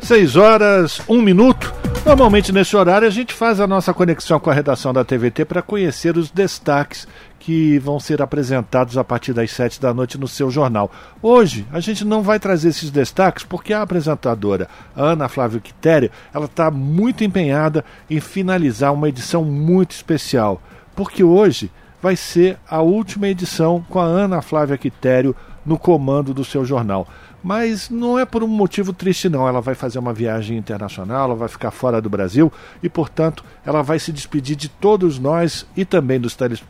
6 horas, 1 minuto. Normalmente nesse horário a gente faz a nossa conexão com a redação da TVT para conhecer os destaques que vão ser apresentados a partir das 7 da noite no seu jornal. Hoje a gente não vai trazer esses destaques porque a apresentadora Ana Flávia Quitério ela está muito empenhada em finalizar uma edição muito especial, porque hoje vai ser a última edição com a Ana Flávia Quitério no comando do seu jornal. Mas não é por um motivo triste, não. Ela vai fazer uma viagem internacional, ela vai ficar fora do Brasil e, portanto, ela vai se despedir de todos nós e também dos teles,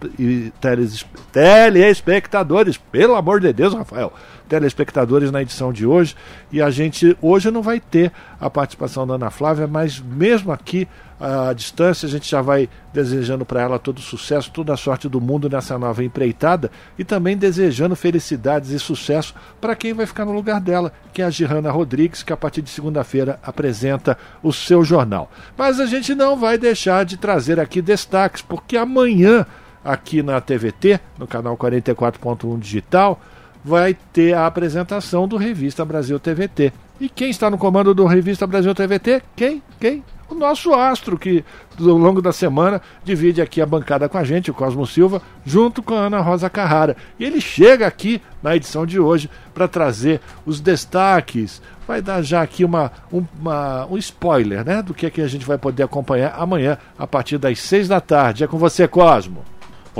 teles, telespectadores. Pelo amor de Deus, Rafael! Telespectadores na edição de hoje. E a gente hoje não vai ter a participação da Ana Flávia, mas mesmo aqui à distância, a gente já vai desejando para ela todo sucesso, toda a sorte do mundo nessa nova empreitada e também desejando felicidades e sucesso para quem vai ficar no lugar dela, que é a Girana Rodrigues, que a partir de segunda-feira apresenta o seu jornal. Mas a gente não vai deixar de trazer aqui destaques, porque amanhã, aqui na TVT, no canal 44.1 Digital, vai ter a apresentação do Revista Brasil TVT. E quem está no comando do Revista Brasil TVT? Quem? Quem? o nosso astro, que ao longo da semana divide aqui a bancada com a gente, o Cosmo Silva, junto com a Ana Rosa Carrara. E ele chega aqui na edição de hoje para trazer os destaques, vai dar já aqui uma, um, uma, um spoiler né, do que, é que a gente vai poder acompanhar amanhã a partir das seis da tarde. É com você, Cosmo.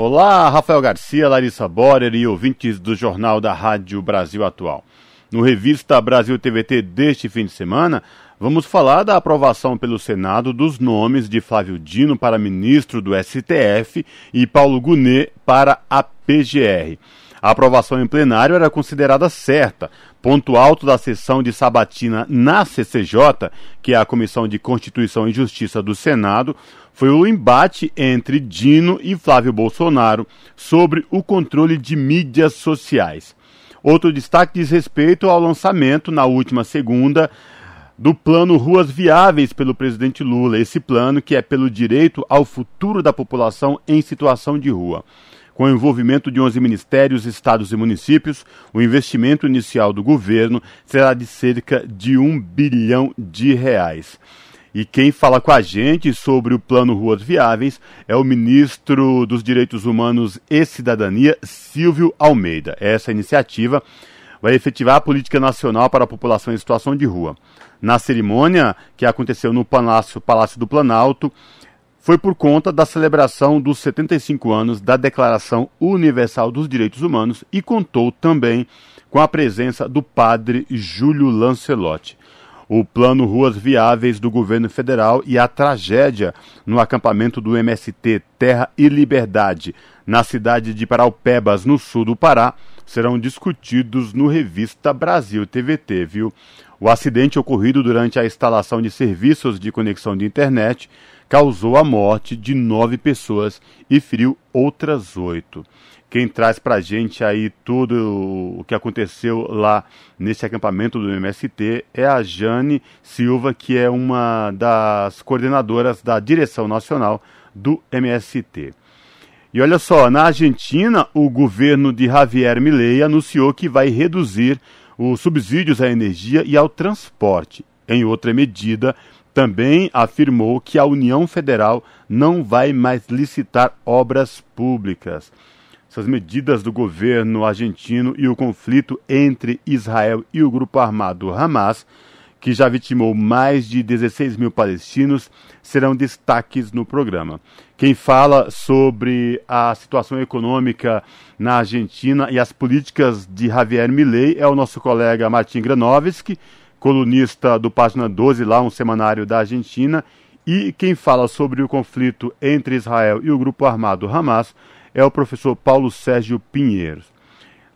Olá, Rafael Garcia, Larissa Borer e ouvintes do Jornal da Rádio Brasil Atual. No Revista Brasil TVT deste fim de semana, Vamos falar da aprovação pelo Senado dos nomes de Flávio Dino para ministro do STF e Paulo Gonet para a PGR. A aprovação em plenário era considerada certa. Ponto alto da sessão de sabatina na CCJ, que é a Comissão de Constituição e Justiça do Senado, foi o embate entre Dino e Flávio Bolsonaro sobre o controle de mídias sociais. Outro destaque diz respeito ao lançamento, na última segunda, do plano Ruas Viáveis pelo presidente Lula. Esse plano que é pelo direito ao futuro da população em situação de rua. Com o envolvimento de 11 ministérios, estados e municípios, o investimento inicial do governo será de cerca de um bilhão de reais. E quem fala com a gente sobre o Plano Ruas Viáveis é o ministro dos Direitos Humanos e Cidadania, Silvio Almeida. Essa iniciativa vai efetivar a política nacional para a população em situação de rua na cerimônia que aconteceu no Palácio, Palácio do Planalto foi por conta da celebração dos 75 anos da Declaração Universal dos Direitos Humanos e contou também com a presença do padre Júlio Lancelotti. O plano Ruas Viáveis do governo federal e a tragédia no acampamento do MST Terra e Liberdade, na cidade de Paraupebas, no sul do Pará, serão discutidos no Revista Brasil TVT, viu? O acidente ocorrido durante a instalação de serviços de conexão de internet causou a morte de nove pessoas e feriu outras oito. Quem traz para a gente aí tudo o que aconteceu lá nesse acampamento do MST é a Jane Silva, que é uma das coordenadoras da direção nacional do MST. E olha só, na Argentina, o governo de Javier Milei anunciou que vai reduzir os subsídios à energia e ao transporte. Em outra medida, também afirmou que a União Federal não vai mais licitar obras públicas. Essas medidas do governo argentino e o conflito entre Israel e o grupo armado Hamas, que já vitimou mais de 16 mil palestinos, serão destaques no programa. Quem fala sobre a situação econômica na Argentina e as políticas de Javier Milei é o nosso colega Martin Granovski, colunista do Página 12, lá um semanário da Argentina, e quem fala sobre o conflito entre Israel e o grupo armado Hamas é o professor Paulo Sérgio Pinheiros.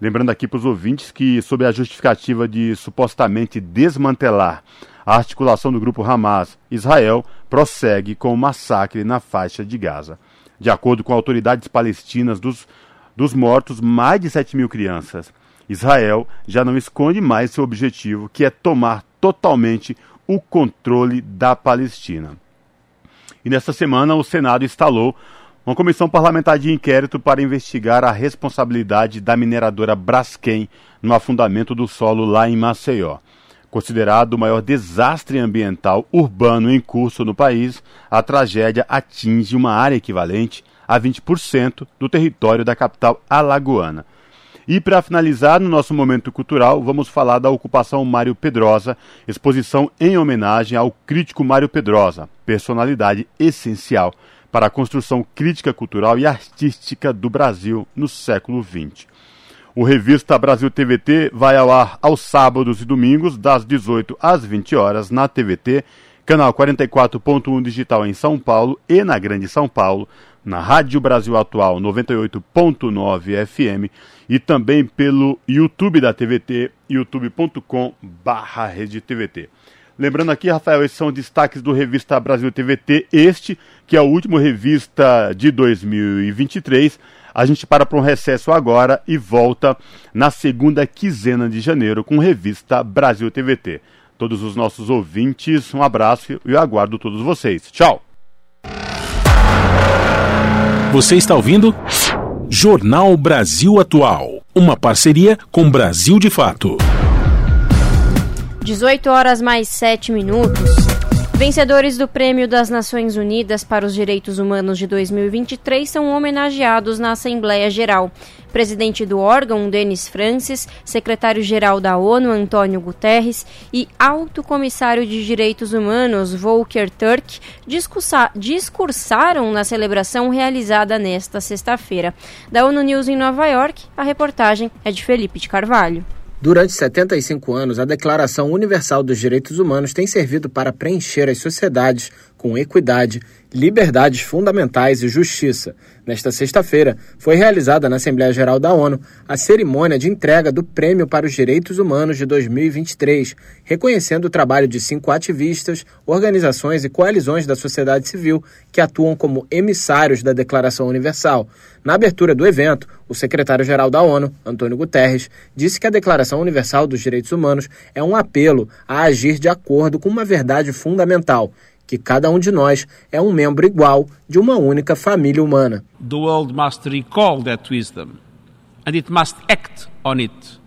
Lembrando aqui para os ouvintes que, sob a justificativa de supostamente desmantelar a articulação do grupo Hamas, Israel prossegue com o massacre na faixa de Gaza. De acordo com autoridades palestinas, dos, dos mortos, mais de 7 mil crianças. Israel já não esconde mais seu objetivo, que é tomar totalmente o controle da Palestina. E nesta semana, o Senado instalou uma comissão parlamentar de inquérito para investigar a responsabilidade da mineradora Braskem no afundamento do solo lá em Maceió. Considerado o maior desastre ambiental urbano em curso no país, a tragédia atinge uma área equivalente a 20% do território da capital alagoana. E para finalizar, no nosso momento cultural, vamos falar da ocupação Mário Pedrosa, exposição em homenagem ao crítico Mário Pedrosa, personalidade essencial para a construção crítica cultural e artística do Brasil no século XX. O Revista Brasil TVT vai ao ar aos sábados e domingos, das 18 às 20 horas, na TVT, canal 44.1 digital em São Paulo e na Grande São Paulo, na Rádio Brasil Atual 98.9 FM e também pelo YouTube da TVT, youtube.com/redetvt. Lembrando aqui, Rafael, esses são destaques do Revista Brasil TVT, este que é o último revista de 2023. A gente para para um recesso agora e volta na segunda quinzena de janeiro com Revista Brasil TVT. Todos os nossos ouvintes, um abraço e eu aguardo todos vocês. Tchau! Você está ouvindo? Jornal Brasil Atual. Uma parceria com Brasil de Fato. 18 horas mais 7 minutos. Vencedores do Prêmio das Nações Unidas para os Direitos Humanos de 2023 são homenageados na Assembleia Geral. Presidente do órgão, Denis Francis, secretário-geral da ONU, Antônio Guterres, e alto comissário de Direitos Humanos, Volker Turk, discursaram na celebração realizada nesta sexta-feira. Da ONU News em Nova York, a reportagem é de Felipe de Carvalho. Durante 75 anos, a Declaração Universal dos Direitos Humanos tem servido para preencher as sociedades com equidade, liberdades fundamentais e justiça. Nesta sexta-feira, foi realizada na Assembleia Geral da ONU a cerimônia de entrega do Prêmio para os Direitos Humanos de 2023, reconhecendo o trabalho de cinco ativistas, organizações e coalizões da sociedade civil que atuam como emissários da Declaração Universal. Na abertura do evento, o secretário-geral da ONU, Antônio Guterres, disse que a Declaração Universal dos Direitos Humanos é um apelo a agir de acordo com uma verdade fundamental que cada um de nós é um membro igual de uma única família humana. The world must recall that wisdom and it must act on it.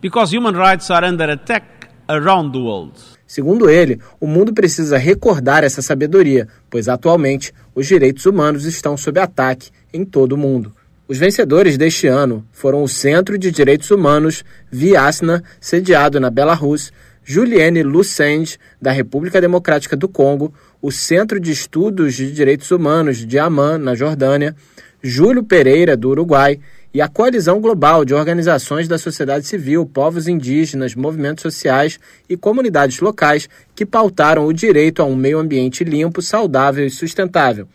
Because human rights are under attack around the world. Segundo ele, o mundo precisa recordar essa sabedoria, pois atualmente os direitos humanos estão sob ataque em todo o mundo. Os vencedores deste ano foram o Centro de Direitos Humanos Viasna, sediado na Belarus, Juliane Lucende, da República Democrática do Congo, o Centro de Estudos de Direitos Humanos de Amman, na Jordânia, Júlio Pereira, do Uruguai, e a Coalizão Global de Organizações da Sociedade Civil, Povos Indígenas, Movimentos Sociais e Comunidades Locais que pautaram o direito a um meio ambiente limpo, saudável e sustentável.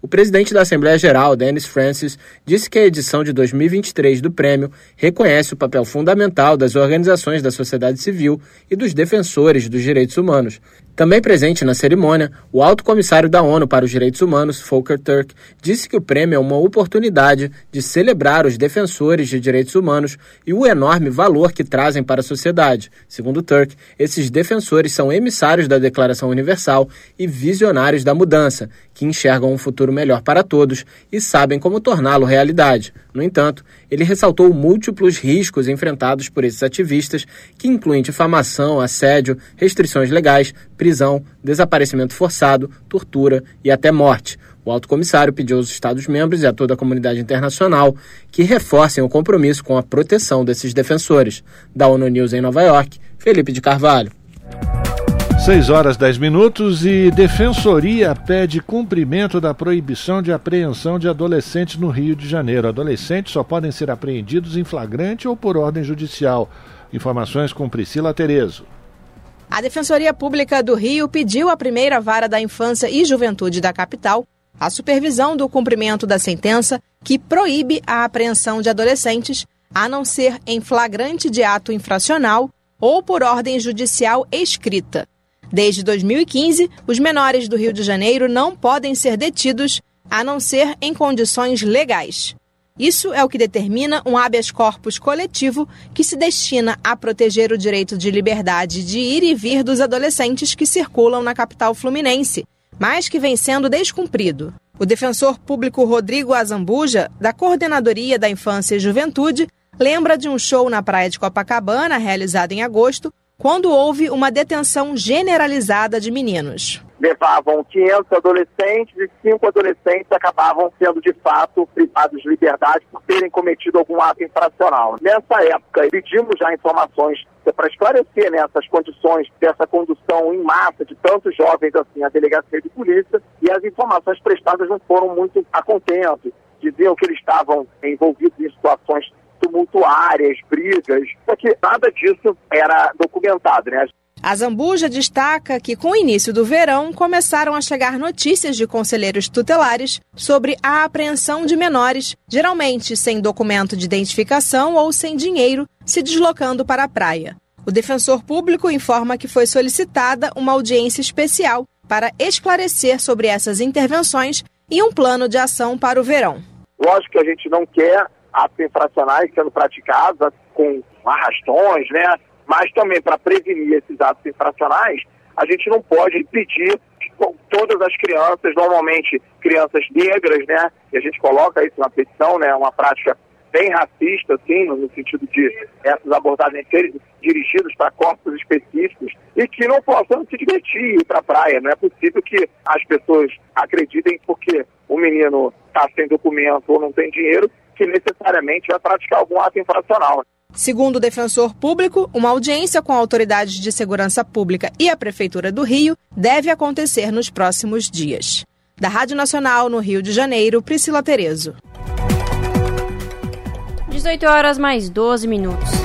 O presidente da Assembleia Geral, Dennis Francis, disse que a edição de 2023 do prêmio reconhece o papel fundamental das organizações da sociedade civil e dos defensores dos direitos humanos. Também presente na cerimônia, o alto comissário da ONU para os Direitos Humanos, Volker Turk, disse que o prêmio é uma oportunidade de celebrar os defensores de direitos humanos e o enorme valor que trazem para a sociedade. Segundo Turk, esses defensores são emissários da Declaração Universal e visionários da mudança, que enxergam um futuro melhor para todos e sabem como torná-lo realidade. No entanto, ele ressaltou múltiplos riscos enfrentados por esses ativistas, que incluem difamação, assédio, restrições legais, prisão, desaparecimento forçado, tortura e até morte. O alto comissário pediu aos Estados-membros e a toda a comunidade internacional que reforcem o compromisso com a proteção desses defensores. Da ONU News em Nova York, Felipe de Carvalho. 6 horas 10 minutos e Defensoria pede cumprimento da proibição de apreensão de adolescentes no Rio de Janeiro. Adolescentes só podem ser apreendidos em flagrante ou por ordem judicial. Informações com Priscila Terezo. A Defensoria Pública do Rio pediu à primeira vara da infância e juventude da capital a supervisão do cumprimento da sentença que proíbe a apreensão de adolescentes, a não ser em flagrante de ato infracional ou por ordem judicial escrita. Desde 2015, os menores do Rio de Janeiro não podem ser detidos a não ser em condições legais. Isso é o que determina um habeas corpus coletivo que se destina a proteger o direito de liberdade de ir e vir dos adolescentes que circulam na capital fluminense, mas que vem sendo descumprido. O defensor público Rodrigo Azambuja, da Coordenadoria da Infância e Juventude, lembra de um show na praia de Copacabana, realizado em agosto, quando houve uma detenção generalizada de meninos. Levavam 500 adolescentes e cinco adolescentes acabavam sendo de fato privados de liberdade por terem cometido algum ato infracional. Nessa época, pedimos já informações para esclarecer né, condições dessa condução em massa de tantos jovens assim à delegacia de polícia e as informações prestadas não foram muito a contento. Diziam que eles estavam envolvidos em situações tumultuárias, brigas, só que nada disso era documentado, né? A Zambuja destaca que, com o início do verão, começaram a chegar notícias de conselheiros tutelares sobre a apreensão de menores, geralmente sem documento de identificação ou sem dinheiro, se deslocando para a praia. O defensor público informa que foi solicitada uma audiência especial para esclarecer sobre essas intervenções e um plano de ação para o verão. Lógico que a gente não quer atos infracionais sendo praticados com arrastões, né? Mas também para prevenir esses atos infracionais, a gente não pode impedir que todas as crianças, normalmente crianças negras, né? E a gente coloca isso na petição, né? Uma prática bem racista, assim, no sentido de essas abordagens serem dirigidas para corpos específicos e que não possam se divertir ir para a praia. Não é possível que as pessoas acreditem porque o menino está sem documento ou não tem dinheiro que necessariamente vai praticar algum ato infracional. Segundo o defensor público, uma audiência com autoridades de segurança pública e a Prefeitura do Rio deve acontecer nos próximos dias. Da Rádio Nacional no Rio de Janeiro, Priscila Terezo. 18 horas mais 12 minutos.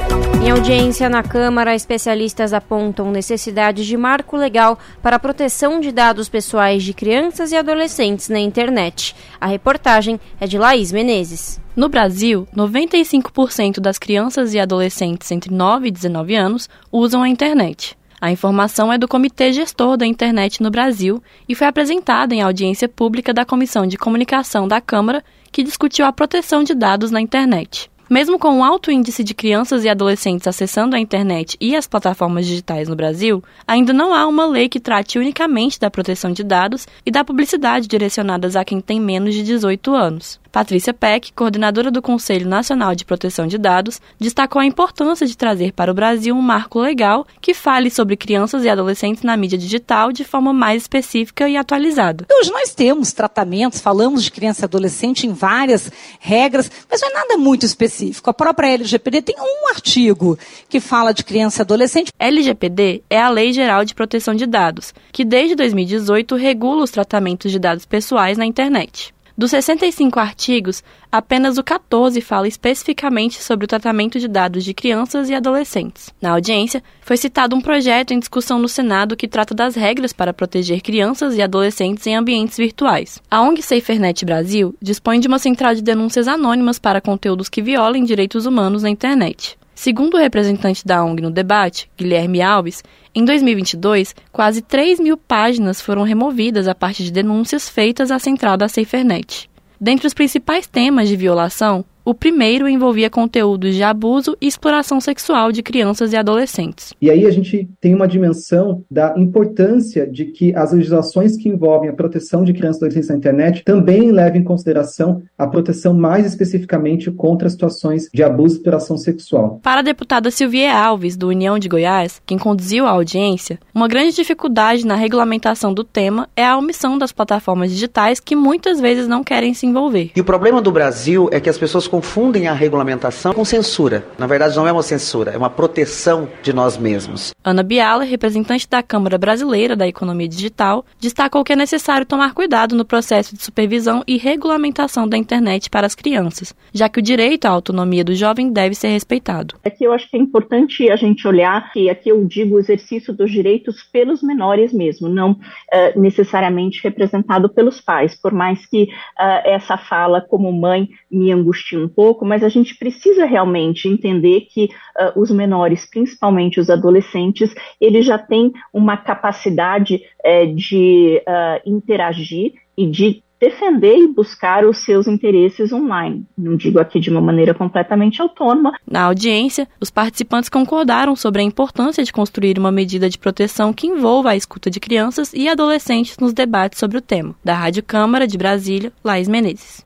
Em audiência na Câmara, especialistas apontam necessidade de marco legal para a proteção de dados pessoais de crianças e adolescentes na internet. A reportagem é de Laís Menezes. No Brasil, 95% das crianças e adolescentes entre 9 e 19 anos usam a internet. A informação é do Comitê Gestor da Internet no Brasil e foi apresentada em audiência pública da Comissão de Comunicação da Câmara, que discutiu a proteção de dados na internet. Mesmo com um alto índice de crianças e adolescentes acessando a internet e as plataformas digitais no Brasil, ainda não há uma lei que trate unicamente da proteção de dados e da publicidade direcionadas a quem tem menos de 18 anos. Patrícia Peck, coordenadora do Conselho Nacional de Proteção de Dados, destacou a importância de trazer para o Brasil um marco legal que fale sobre crianças e adolescentes na mídia digital de forma mais específica e atualizada. Hoje nós temos tratamentos, falamos de criança e adolescente em várias regras, mas não é nada muito específico. A própria LGPD tem um artigo que fala de criança e adolescente. LGPD é a Lei Geral de Proteção de Dados, que desde 2018 regula os tratamentos de dados pessoais na internet. Dos 65 artigos, apenas o 14 fala especificamente sobre o tratamento de dados de crianças e adolescentes. Na audiência, foi citado um projeto em discussão no Senado que trata das regras para proteger crianças e adolescentes em ambientes virtuais. A ONG SaferNet Brasil dispõe de uma central de denúncias anônimas para conteúdos que violem direitos humanos na internet. Segundo o representante da ONG no debate, Guilherme Alves, em 2022, quase 3 mil páginas foram removidas a partir de denúncias feitas à central da SaferNet. Dentre os principais temas de violação, o primeiro envolvia conteúdos de abuso e exploração sexual de crianças e adolescentes. E aí a gente tem uma dimensão da importância de que as legislações que envolvem a proteção de crianças e adolescentes na internet também levem em consideração a proteção mais especificamente contra situações de abuso e exploração sexual. Para a deputada Silvia Alves, do União de Goiás, quem conduziu a audiência, uma grande dificuldade na regulamentação do tema é a omissão das plataformas digitais que muitas vezes não querem se envolver. E o problema do Brasil é que as pessoas confundem a regulamentação com censura. Na verdade, não é uma censura, é uma proteção de nós mesmos. Ana Biala, representante da Câmara Brasileira da Economia Digital, destacou que é necessário tomar cuidado no processo de supervisão e regulamentação da internet para as crianças, já que o direito à autonomia do jovem deve ser respeitado. Aqui eu acho que é importante a gente olhar que aqui eu digo o exercício dos direitos pelos menores mesmo, não uh, necessariamente representado pelos pais, por mais que uh, essa fala como mãe me angustie um pouco, mas a gente precisa realmente entender que uh, os menores, principalmente os adolescentes, eles já têm uma capacidade uh, de uh, interagir e de defender e buscar os seus interesses online. Não digo aqui de uma maneira completamente autônoma. Na audiência, os participantes concordaram sobre a importância de construir uma medida de proteção que envolva a escuta de crianças e adolescentes nos debates sobre o tema. Da Rádio Câmara de Brasília, Laís Menezes.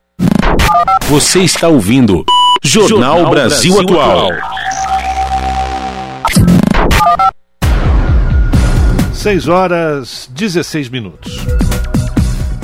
Você está ouvindo Jornal, Jornal Brasil, Brasil, Atual. 6 horas 16 minutos.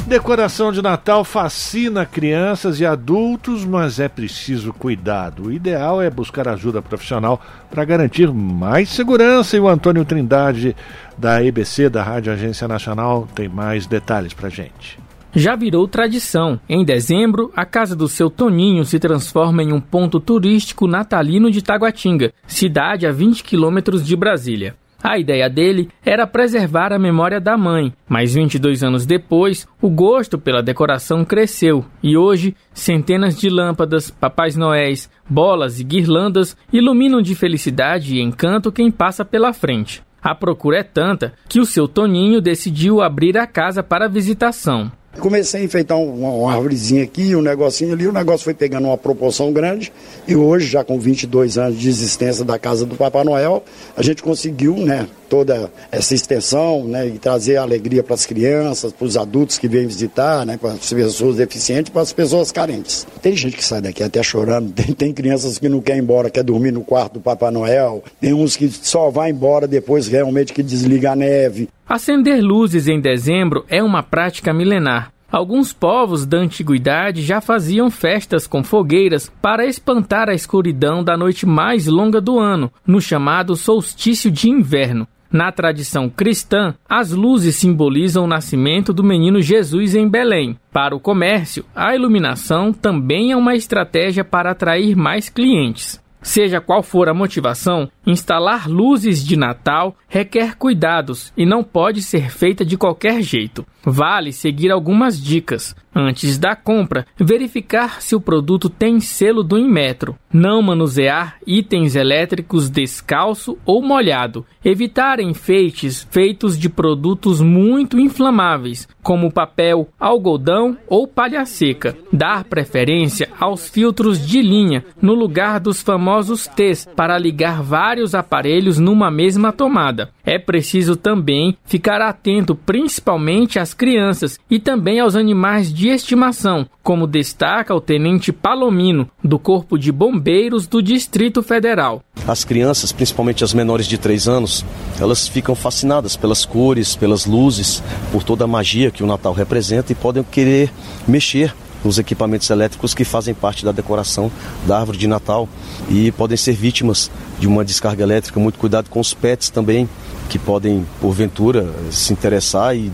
Decoração de Natal fascina crianças e adultos, mas é preciso cuidado. O ideal é buscar ajuda profissional para garantir mais segurança. E o Antônio Trindade, da EBC, da Rádio Agência Nacional, tem mais detalhes para gente já virou tradição. Em dezembro, a casa do seu Toninho se transforma em um ponto turístico natalino de Taguatinga, cidade a 20 quilômetros de Brasília. A ideia dele era preservar a memória da mãe, mas 22 anos depois, o gosto pela decoração cresceu e hoje centenas de lâmpadas, papais noéis, bolas e guirlandas iluminam de felicidade e encanto quem passa pela frente. A procura é tanta que o seu Toninho decidiu abrir a casa para visitação. Comecei a enfeitar uma, árvorezinha aqui, um negocinho ali, o negócio foi pegando uma proporção grande e hoje, já com 22 anos de existência da Casa do Papai Noel, a gente conseguiu, né, toda essa extensão, né, e trazer alegria para as crianças, para os adultos que vêm visitar, né, para as pessoas deficientes, para as pessoas carentes. Tem gente que sai daqui até chorando, *laughs* tem, tem crianças que não querem ir embora, quer dormir no quarto do Papai Noel, tem uns que só vai embora depois realmente que desliga a neve. Acender luzes em dezembro é uma prática milenar. Alguns povos da antiguidade já faziam festas com fogueiras para espantar a escuridão da noite mais longa do ano, no chamado solstício de inverno. Na tradição cristã, as luzes simbolizam o nascimento do menino Jesus em Belém. Para o comércio, a iluminação também é uma estratégia para atrair mais clientes. Seja qual for a motivação, instalar luzes de Natal requer cuidados e não pode ser feita de qualquer jeito. Vale seguir algumas dicas. Antes da compra, verificar se o produto tem selo do Inmetro. Não manusear itens elétricos descalço ou molhado. Evitar enfeites feitos de produtos muito inflamáveis, como papel, algodão ou palha seca. Dar preferência aos filtros de linha no lugar dos famosos T's para ligar vários aparelhos numa mesma tomada. É preciso também ficar atento principalmente às crianças e também aos animais de estimação, como destaca o tenente Palomino, do Corpo de Bombeiros do Distrito Federal. As crianças, principalmente as menores de 3 anos, elas ficam fascinadas pelas cores, pelas luzes, por toda a magia que o Natal representa e podem querer mexer nos equipamentos elétricos que fazem parte da decoração da árvore de Natal e podem ser vítimas de uma descarga elétrica. Muito cuidado com os pets também, que podem, porventura, se interessar e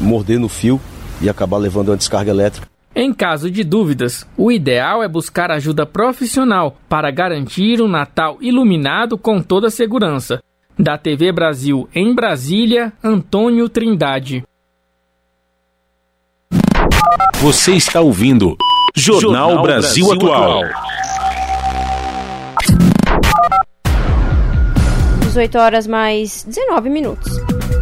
morder no fio e acabar levando uma descarga elétrica. Em caso de dúvidas, o ideal é buscar ajuda profissional para garantir um Natal iluminado com toda a segurança. Da TV Brasil em Brasília, Antônio Trindade. Você está ouvindo Jornal, Jornal Brasil, Brasil, Atual. 18 horas mais 19 minutos.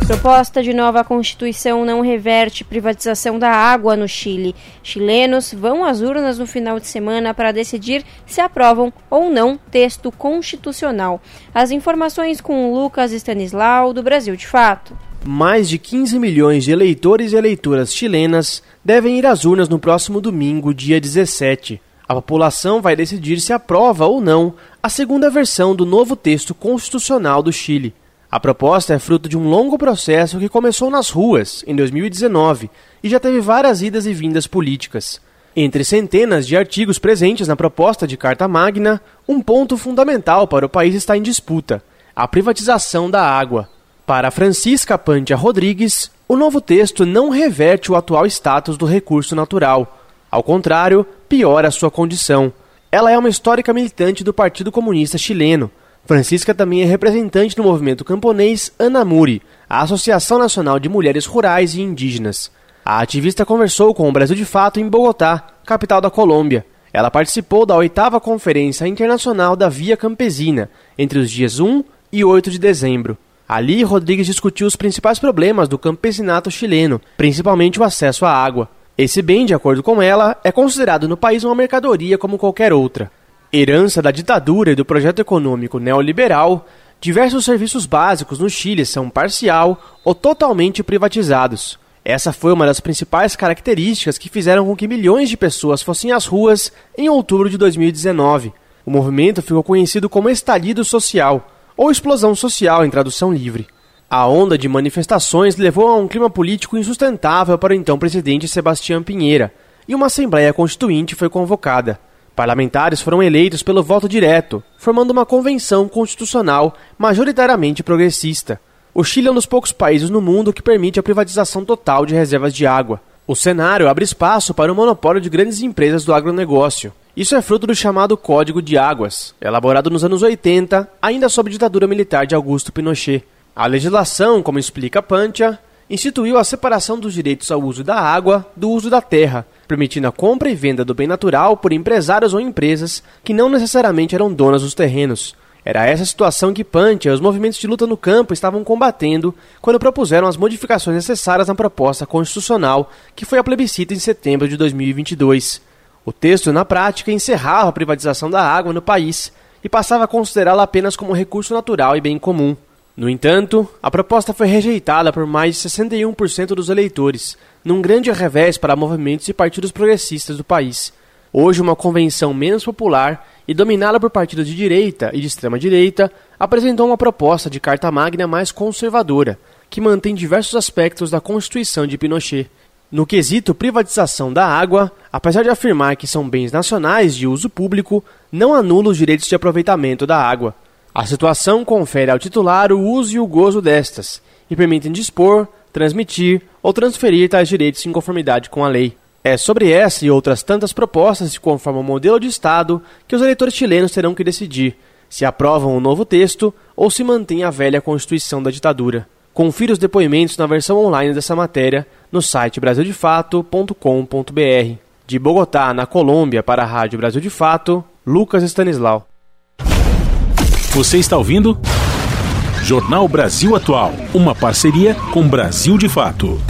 Proposta de nova Constituição não reverte privatização da água no Chile. Chilenos vão às urnas no final de semana para decidir se aprovam ou não texto constitucional. As informações com Lucas Stanislau, do Brasil de Fato. Mais de 15 milhões de eleitores e eleitoras chilenas devem ir às urnas no próximo domingo, dia 17. A população vai decidir se aprova ou não a segunda versão do novo texto constitucional do Chile. A proposta é fruto de um longo processo que começou nas ruas, em 2019, e já teve várias idas e vindas políticas. Entre centenas de artigos presentes na proposta de Carta Magna, um ponto fundamental para o país está em disputa: a privatização da água. Para Francisca Pantia Rodrigues, o novo texto não reverte o atual status do recurso natural. Ao contrário, piora sua condição. Ela é uma histórica militante do Partido Comunista Chileno. Francisca também é representante do movimento camponês Anamuri, a Associação Nacional de Mulheres Rurais e Indígenas. A ativista conversou com o Brasil de Fato em Bogotá, capital da Colômbia. Ela participou da oitava Conferência Internacional da Via Campesina, entre os dias 1 e 8 de dezembro. Ali, Rodrigues discutiu os principais problemas do campesinato chileno, principalmente o acesso à água. Esse bem, de acordo com ela, é considerado no país uma mercadoria como qualquer outra. Herança da ditadura e do projeto econômico neoliberal, diversos serviços básicos no Chile são parcial ou totalmente privatizados. Essa foi uma das principais características que fizeram com que milhões de pessoas fossem às ruas em outubro de 2019. O movimento ficou conhecido como estalido social ou explosão social em tradução livre. A onda de manifestações levou a um clima político insustentável para o então presidente Sebastião Pinheira, e uma Assembleia Constituinte foi convocada. Parlamentares foram eleitos pelo voto direto, formando uma convenção constitucional majoritariamente progressista. O Chile é um dos poucos países no mundo que permite a privatização total de reservas de água. O cenário abre espaço para o monopólio de grandes empresas do agronegócio. Isso é fruto do chamado Código de Águas, elaborado nos anos 80, ainda sob ditadura militar de Augusto Pinochet. A legislação, como explica Pantia, instituiu a separação dos direitos ao uso da água do uso da terra, permitindo a compra e venda do bem natural por empresários ou empresas que não necessariamente eram donas dos terrenos. Era essa situação que Pantia e os movimentos de luta no campo estavam combatendo quando propuseram as modificações necessárias na proposta constitucional que foi a plebiscito em setembro de 2022. O texto, na prática, encerrava a privatização da água no país e passava a considerá-la apenas como recurso natural e bem comum. No entanto, a proposta foi rejeitada por mais de 61% dos eleitores, num grande revés para movimentos e partidos progressistas do país. Hoje, uma convenção menos popular e dominada por partidos de direita e de extrema-direita apresentou uma proposta de Carta Magna mais conservadora, que mantém diversos aspectos da Constituição de Pinochet. No quesito privatização da água, apesar de afirmar que são bens nacionais de uso público, não anula os direitos de aproveitamento da água. A situação confere ao titular o uso e o gozo destas, e permitem dispor, transmitir ou transferir tais direitos em conformidade com a lei. É sobre essa e outras tantas propostas que conformam o modelo de Estado que os eleitores chilenos terão que decidir se aprovam o novo texto ou se mantém a velha Constituição da ditadura. Confira os depoimentos na versão online dessa matéria no site brasildefato.com.br. De Bogotá, na Colômbia, para a Rádio Brasil de Fato, Lucas Stanislau. Você está ouvindo? Jornal Brasil Atual, uma parceria com Brasil de Fato.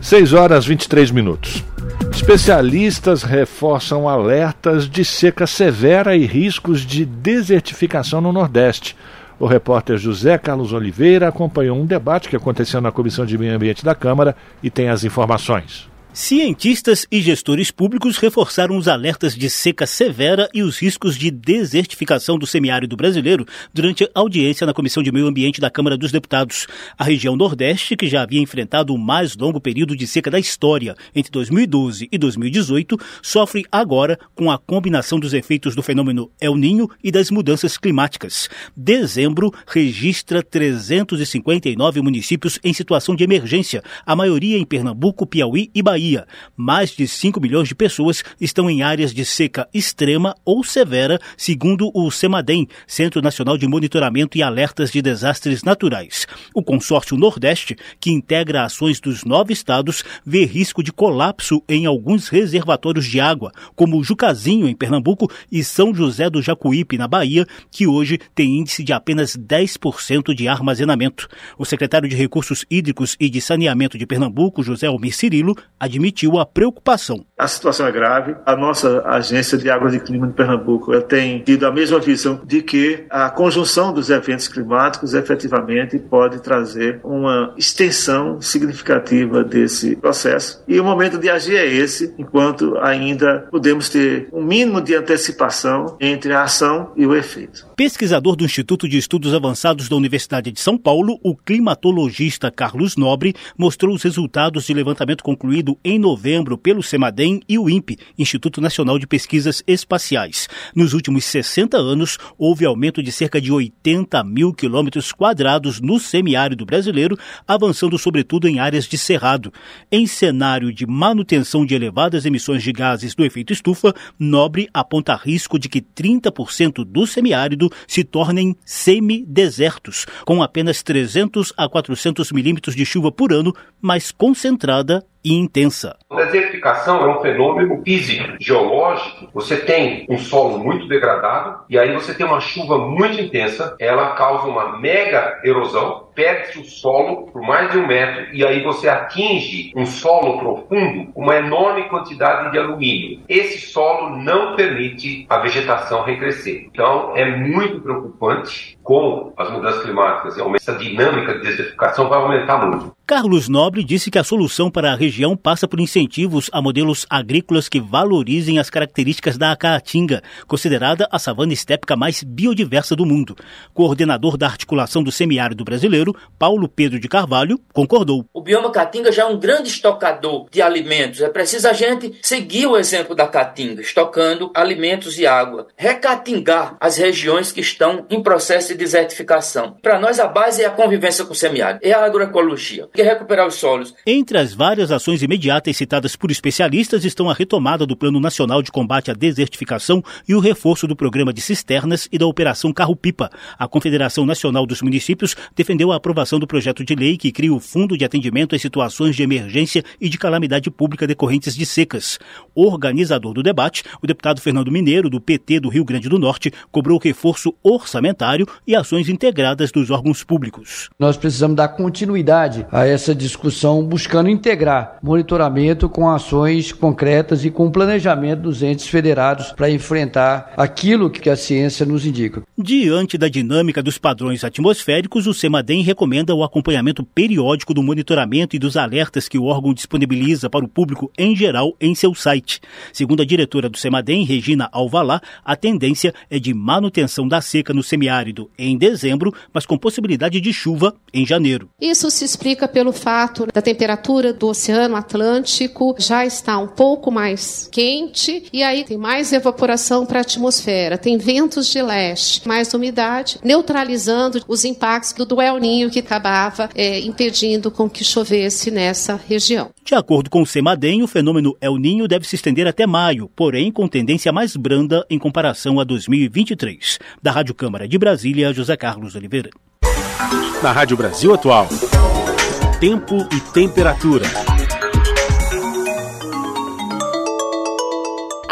6 horas 23 minutos. Especialistas reforçam alertas de seca severa e riscos de desertificação no Nordeste. O repórter José Carlos Oliveira acompanhou um debate que aconteceu na Comissão de Meio Ambiente da Câmara e tem as informações. Cientistas e gestores públicos reforçaram os alertas de seca severa e os riscos de desertificação do semiárido brasileiro durante audiência na Comissão de Meio Ambiente da Câmara dos Deputados. A região Nordeste, que já havia enfrentado o mais longo período de seca da história entre 2012 e 2018, sofre agora com a combinação dos efeitos do fenômeno El Ninho e das mudanças climáticas. Dezembro registra 359 municípios em situação de emergência, a maioria em Pernambuco, Piauí e Bahia Bahia. Mais de 5 milhões de pessoas estão em áreas de seca extrema ou severa, segundo o CEMADEM, Centro Nacional de Monitoramento e Alertas de Desastres Naturais. O consórcio Nordeste, que integra ações dos nove estados, vê risco de colapso em alguns reservatórios de água, como Jucazinho, em Pernambuco, e São José do Jacuípe, na Bahia, que hoje tem índice de apenas 10% de armazenamento. O secretário de Recursos Hídricos e de Saneamento de Pernambuco, José Almir Cirilo, admitiu a preocupação. A situação é grave. A nossa agência de águas e clima de Pernambuco tem tido a mesma visão de que a conjunção dos eventos climáticos efetivamente pode trazer uma extensão significativa desse processo. E o momento de agir é esse, enquanto ainda podemos ter um mínimo de antecipação entre a ação e o efeito. Pesquisador do Instituto de Estudos Avançados da Universidade de São Paulo, o climatologista Carlos Nobre mostrou os resultados de levantamento concluído em novembro pelo CEMADEM e o INPE, Instituto Nacional de Pesquisas Espaciais. Nos últimos 60 anos, houve aumento de cerca de 80 mil quilômetros quadrados no semiárido brasileiro, avançando sobretudo em áreas de cerrado. Em cenário de manutenção de elevadas emissões de gases do efeito estufa, Nobre aponta risco de que 30% do semiárido se tornem semidesertos, com apenas 300 a 400 milímetros de chuva por ano, mais concentrada e intensa. A desertificação é um fenômeno físico, geológico. Você tem um solo muito degradado e aí você tem uma chuva muito intensa, ela causa uma mega erosão, perde-se o solo por mais de um metro e aí você atinge um solo profundo uma enorme quantidade de alumínio. Esse solo não permite a vegetação recrescer. Então é muito preocupante com as mudanças climáticas. Essa dinâmica de desertificação vai aumentar muito. Carlos Nobre disse que a solução para a região passa por incentivos a modelos agrícolas que valorizem as características da caatinga, considerada a savana estépica mais biodiversa do mundo. Coordenador da articulação do semiárido brasileiro, Paulo Pedro de Carvalho, concordou. O bioma caatinga já é um grande estocador de alimentos. É preciso a gente seguir o exemplo da caatinga, estocando alimentos e água. Recatingar as regiões que estão em processo de desertificação. Para nós, a base é a convivência com o semiárido, é a agroecologia que recuperar os solos. Entre as várias ações imediatas citadas por especialistas estão a retomada do Plano Nacional de Combate à Desertificação e o reforço do programa de cisternas e da Operação Carro-Pipa. A Confederação Nacional dos Municípios defendeu a aprovação do projeto de lei que cria o Fundo de Atendimento às Situações de Emergência e de Calamidade Pública decorrentes de secas. Organizador do debate, o deputado Fernando Mineiro, do PT do Rio Grande do Norte, cobrou reforço orçamentário e ações integradas dos órgãos públicos. Nós precisamos dar continuidade a essa discussão, buscando integrar monitoramento com ações concretas e com planejamento dos entes federados para enfrentar aquilo que a ciência nos indica. Diante da dinâmica dos padrões atmosféricos, o CEMADEM recomenda o acompanhamento periódico do monitoramento e dos alertas que o órgão disponibiliza para o público em geral em seu site. Segundo a diretora do CEMADEM, Regina Alvalá, a tendência é de manutenção da seca no semiárido em dezembro, mas com possibilidade de chuva em janeiro. Isso se explica pelo fato da temperatura do Oceano Atlântico já está um pouco mais quente e aí tem mais evaporação para a atmosfera, tem ventos de leste, mais umidade, neutralizando os impactos do El Ninho que acabava é, impedindo com que chovesse nessa região. De acordo com o CEMADEM, o fenômeno El Ninho deve se estender até maio, porém com tendência mais branda em comparação a 2023. Da Rádio Câmara de Brasília, José Carlos Oliveira. Na Rádio Brasil Atual, tempo e temperatura.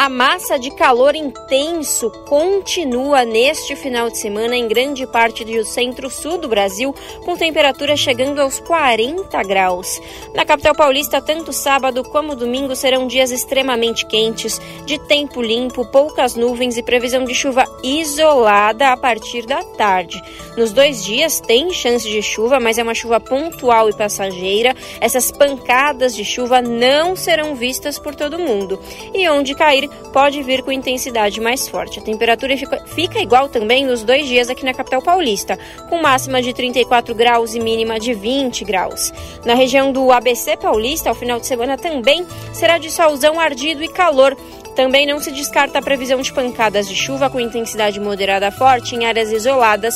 A massa de calor intenso continua neste final de semana em grande parte do centro-sul do Brasil, com temperatura chegando aos 40 graus. Na capital paulista, tanto sábado como domingo serão dias extremamente quentes, de tempo limpo, poucas nuvens e previsão de chuva isolada a partir da tarde. Nos dois dias tem chance de chuva, mas é uma chuva pontual e passageira. Essas pancadas de chuva não serão vistas por todo mundo. E onde cair, pode vir com intensidade mais forte. A temperatura fica, fica, igual também nos dois dias aqui na capital paulista, com máxima de 34 graus e mínima de 20 graus. Na região do ABC paulista, ao final de semana também será de solzão ardido e calor. Também não se descarta a previsão de pancadas de chuva com intensidade moderada forte em áreas isoladas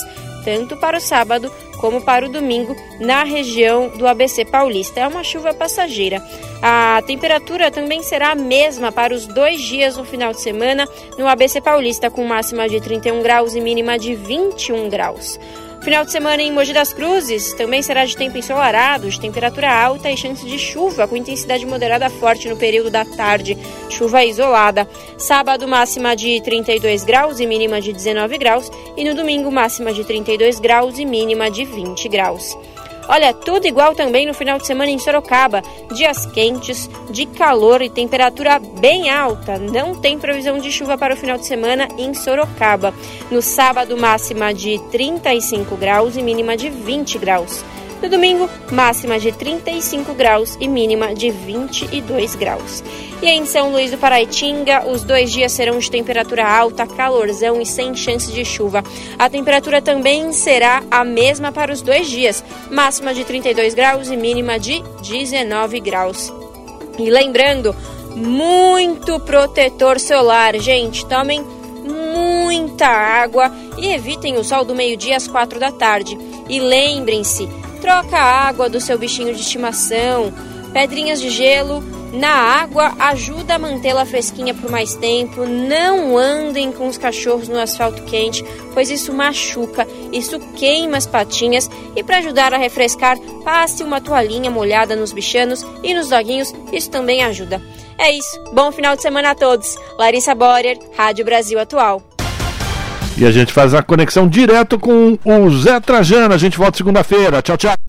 tanto para o sábado como para o domingo na região do ABC Paulista. É uma chuva passageira. A temperatura também será a mesma para os dois dias no final de semana no ABC Paulista, com máxima de 31 graus e mínima de 21 graus. Final de semana em Mogi das Cruzes também será de tempo ensolarado, de temperatura alta e chance de chuva com intensidade moderada forte no período da tarde, chuva isolada. Sábado, máxima de 32 graus e mínima de 19 graus, e no domingo, máxima de 32 graus e mínima de 20 graus. Olha, tudo igual também no final de semana em Sorocaba. Dias quentes, de calor e temperatura bem alta. Não tem previsão de chuva para o final de semana em Sorocaba. No sábado, máxima de 35 graus e mínima de 20 graus. No domingo, máxima de 35 graus e mínima de 22 graus. E em São Luís do Paraitinga, os dois dias serão de temperatura alta, calorzão e sem chance de chuva. A temperatura também será a mesma para os dois dias, máxima de 32 graus e mínima de 19 graus. E lembrando, muito protetor solar, gente. Tomem muita água e evitem o sol do meio-dia às quatro da tarde. E lembrem-se, Troca a água do seu bichinho de estimação. Pedrinhas de gelo na água ajuda a mantê-la fresquinha por mais tempo. Não andem com os cachorros no asfalto quente, pois isso machuca, isso queima as patinhas. E para ajudar a refrescar, passe uma toalhinha molhada nos bichanos e nos doguinhos, isso também ajuda. É isso. Bom final de semana a todos. Larissa Borer, Rádio Brasil Atual. E a gente faz a conexão direto com o Zé Trajano. A gente volta segunda-feira. Tchau, tchau.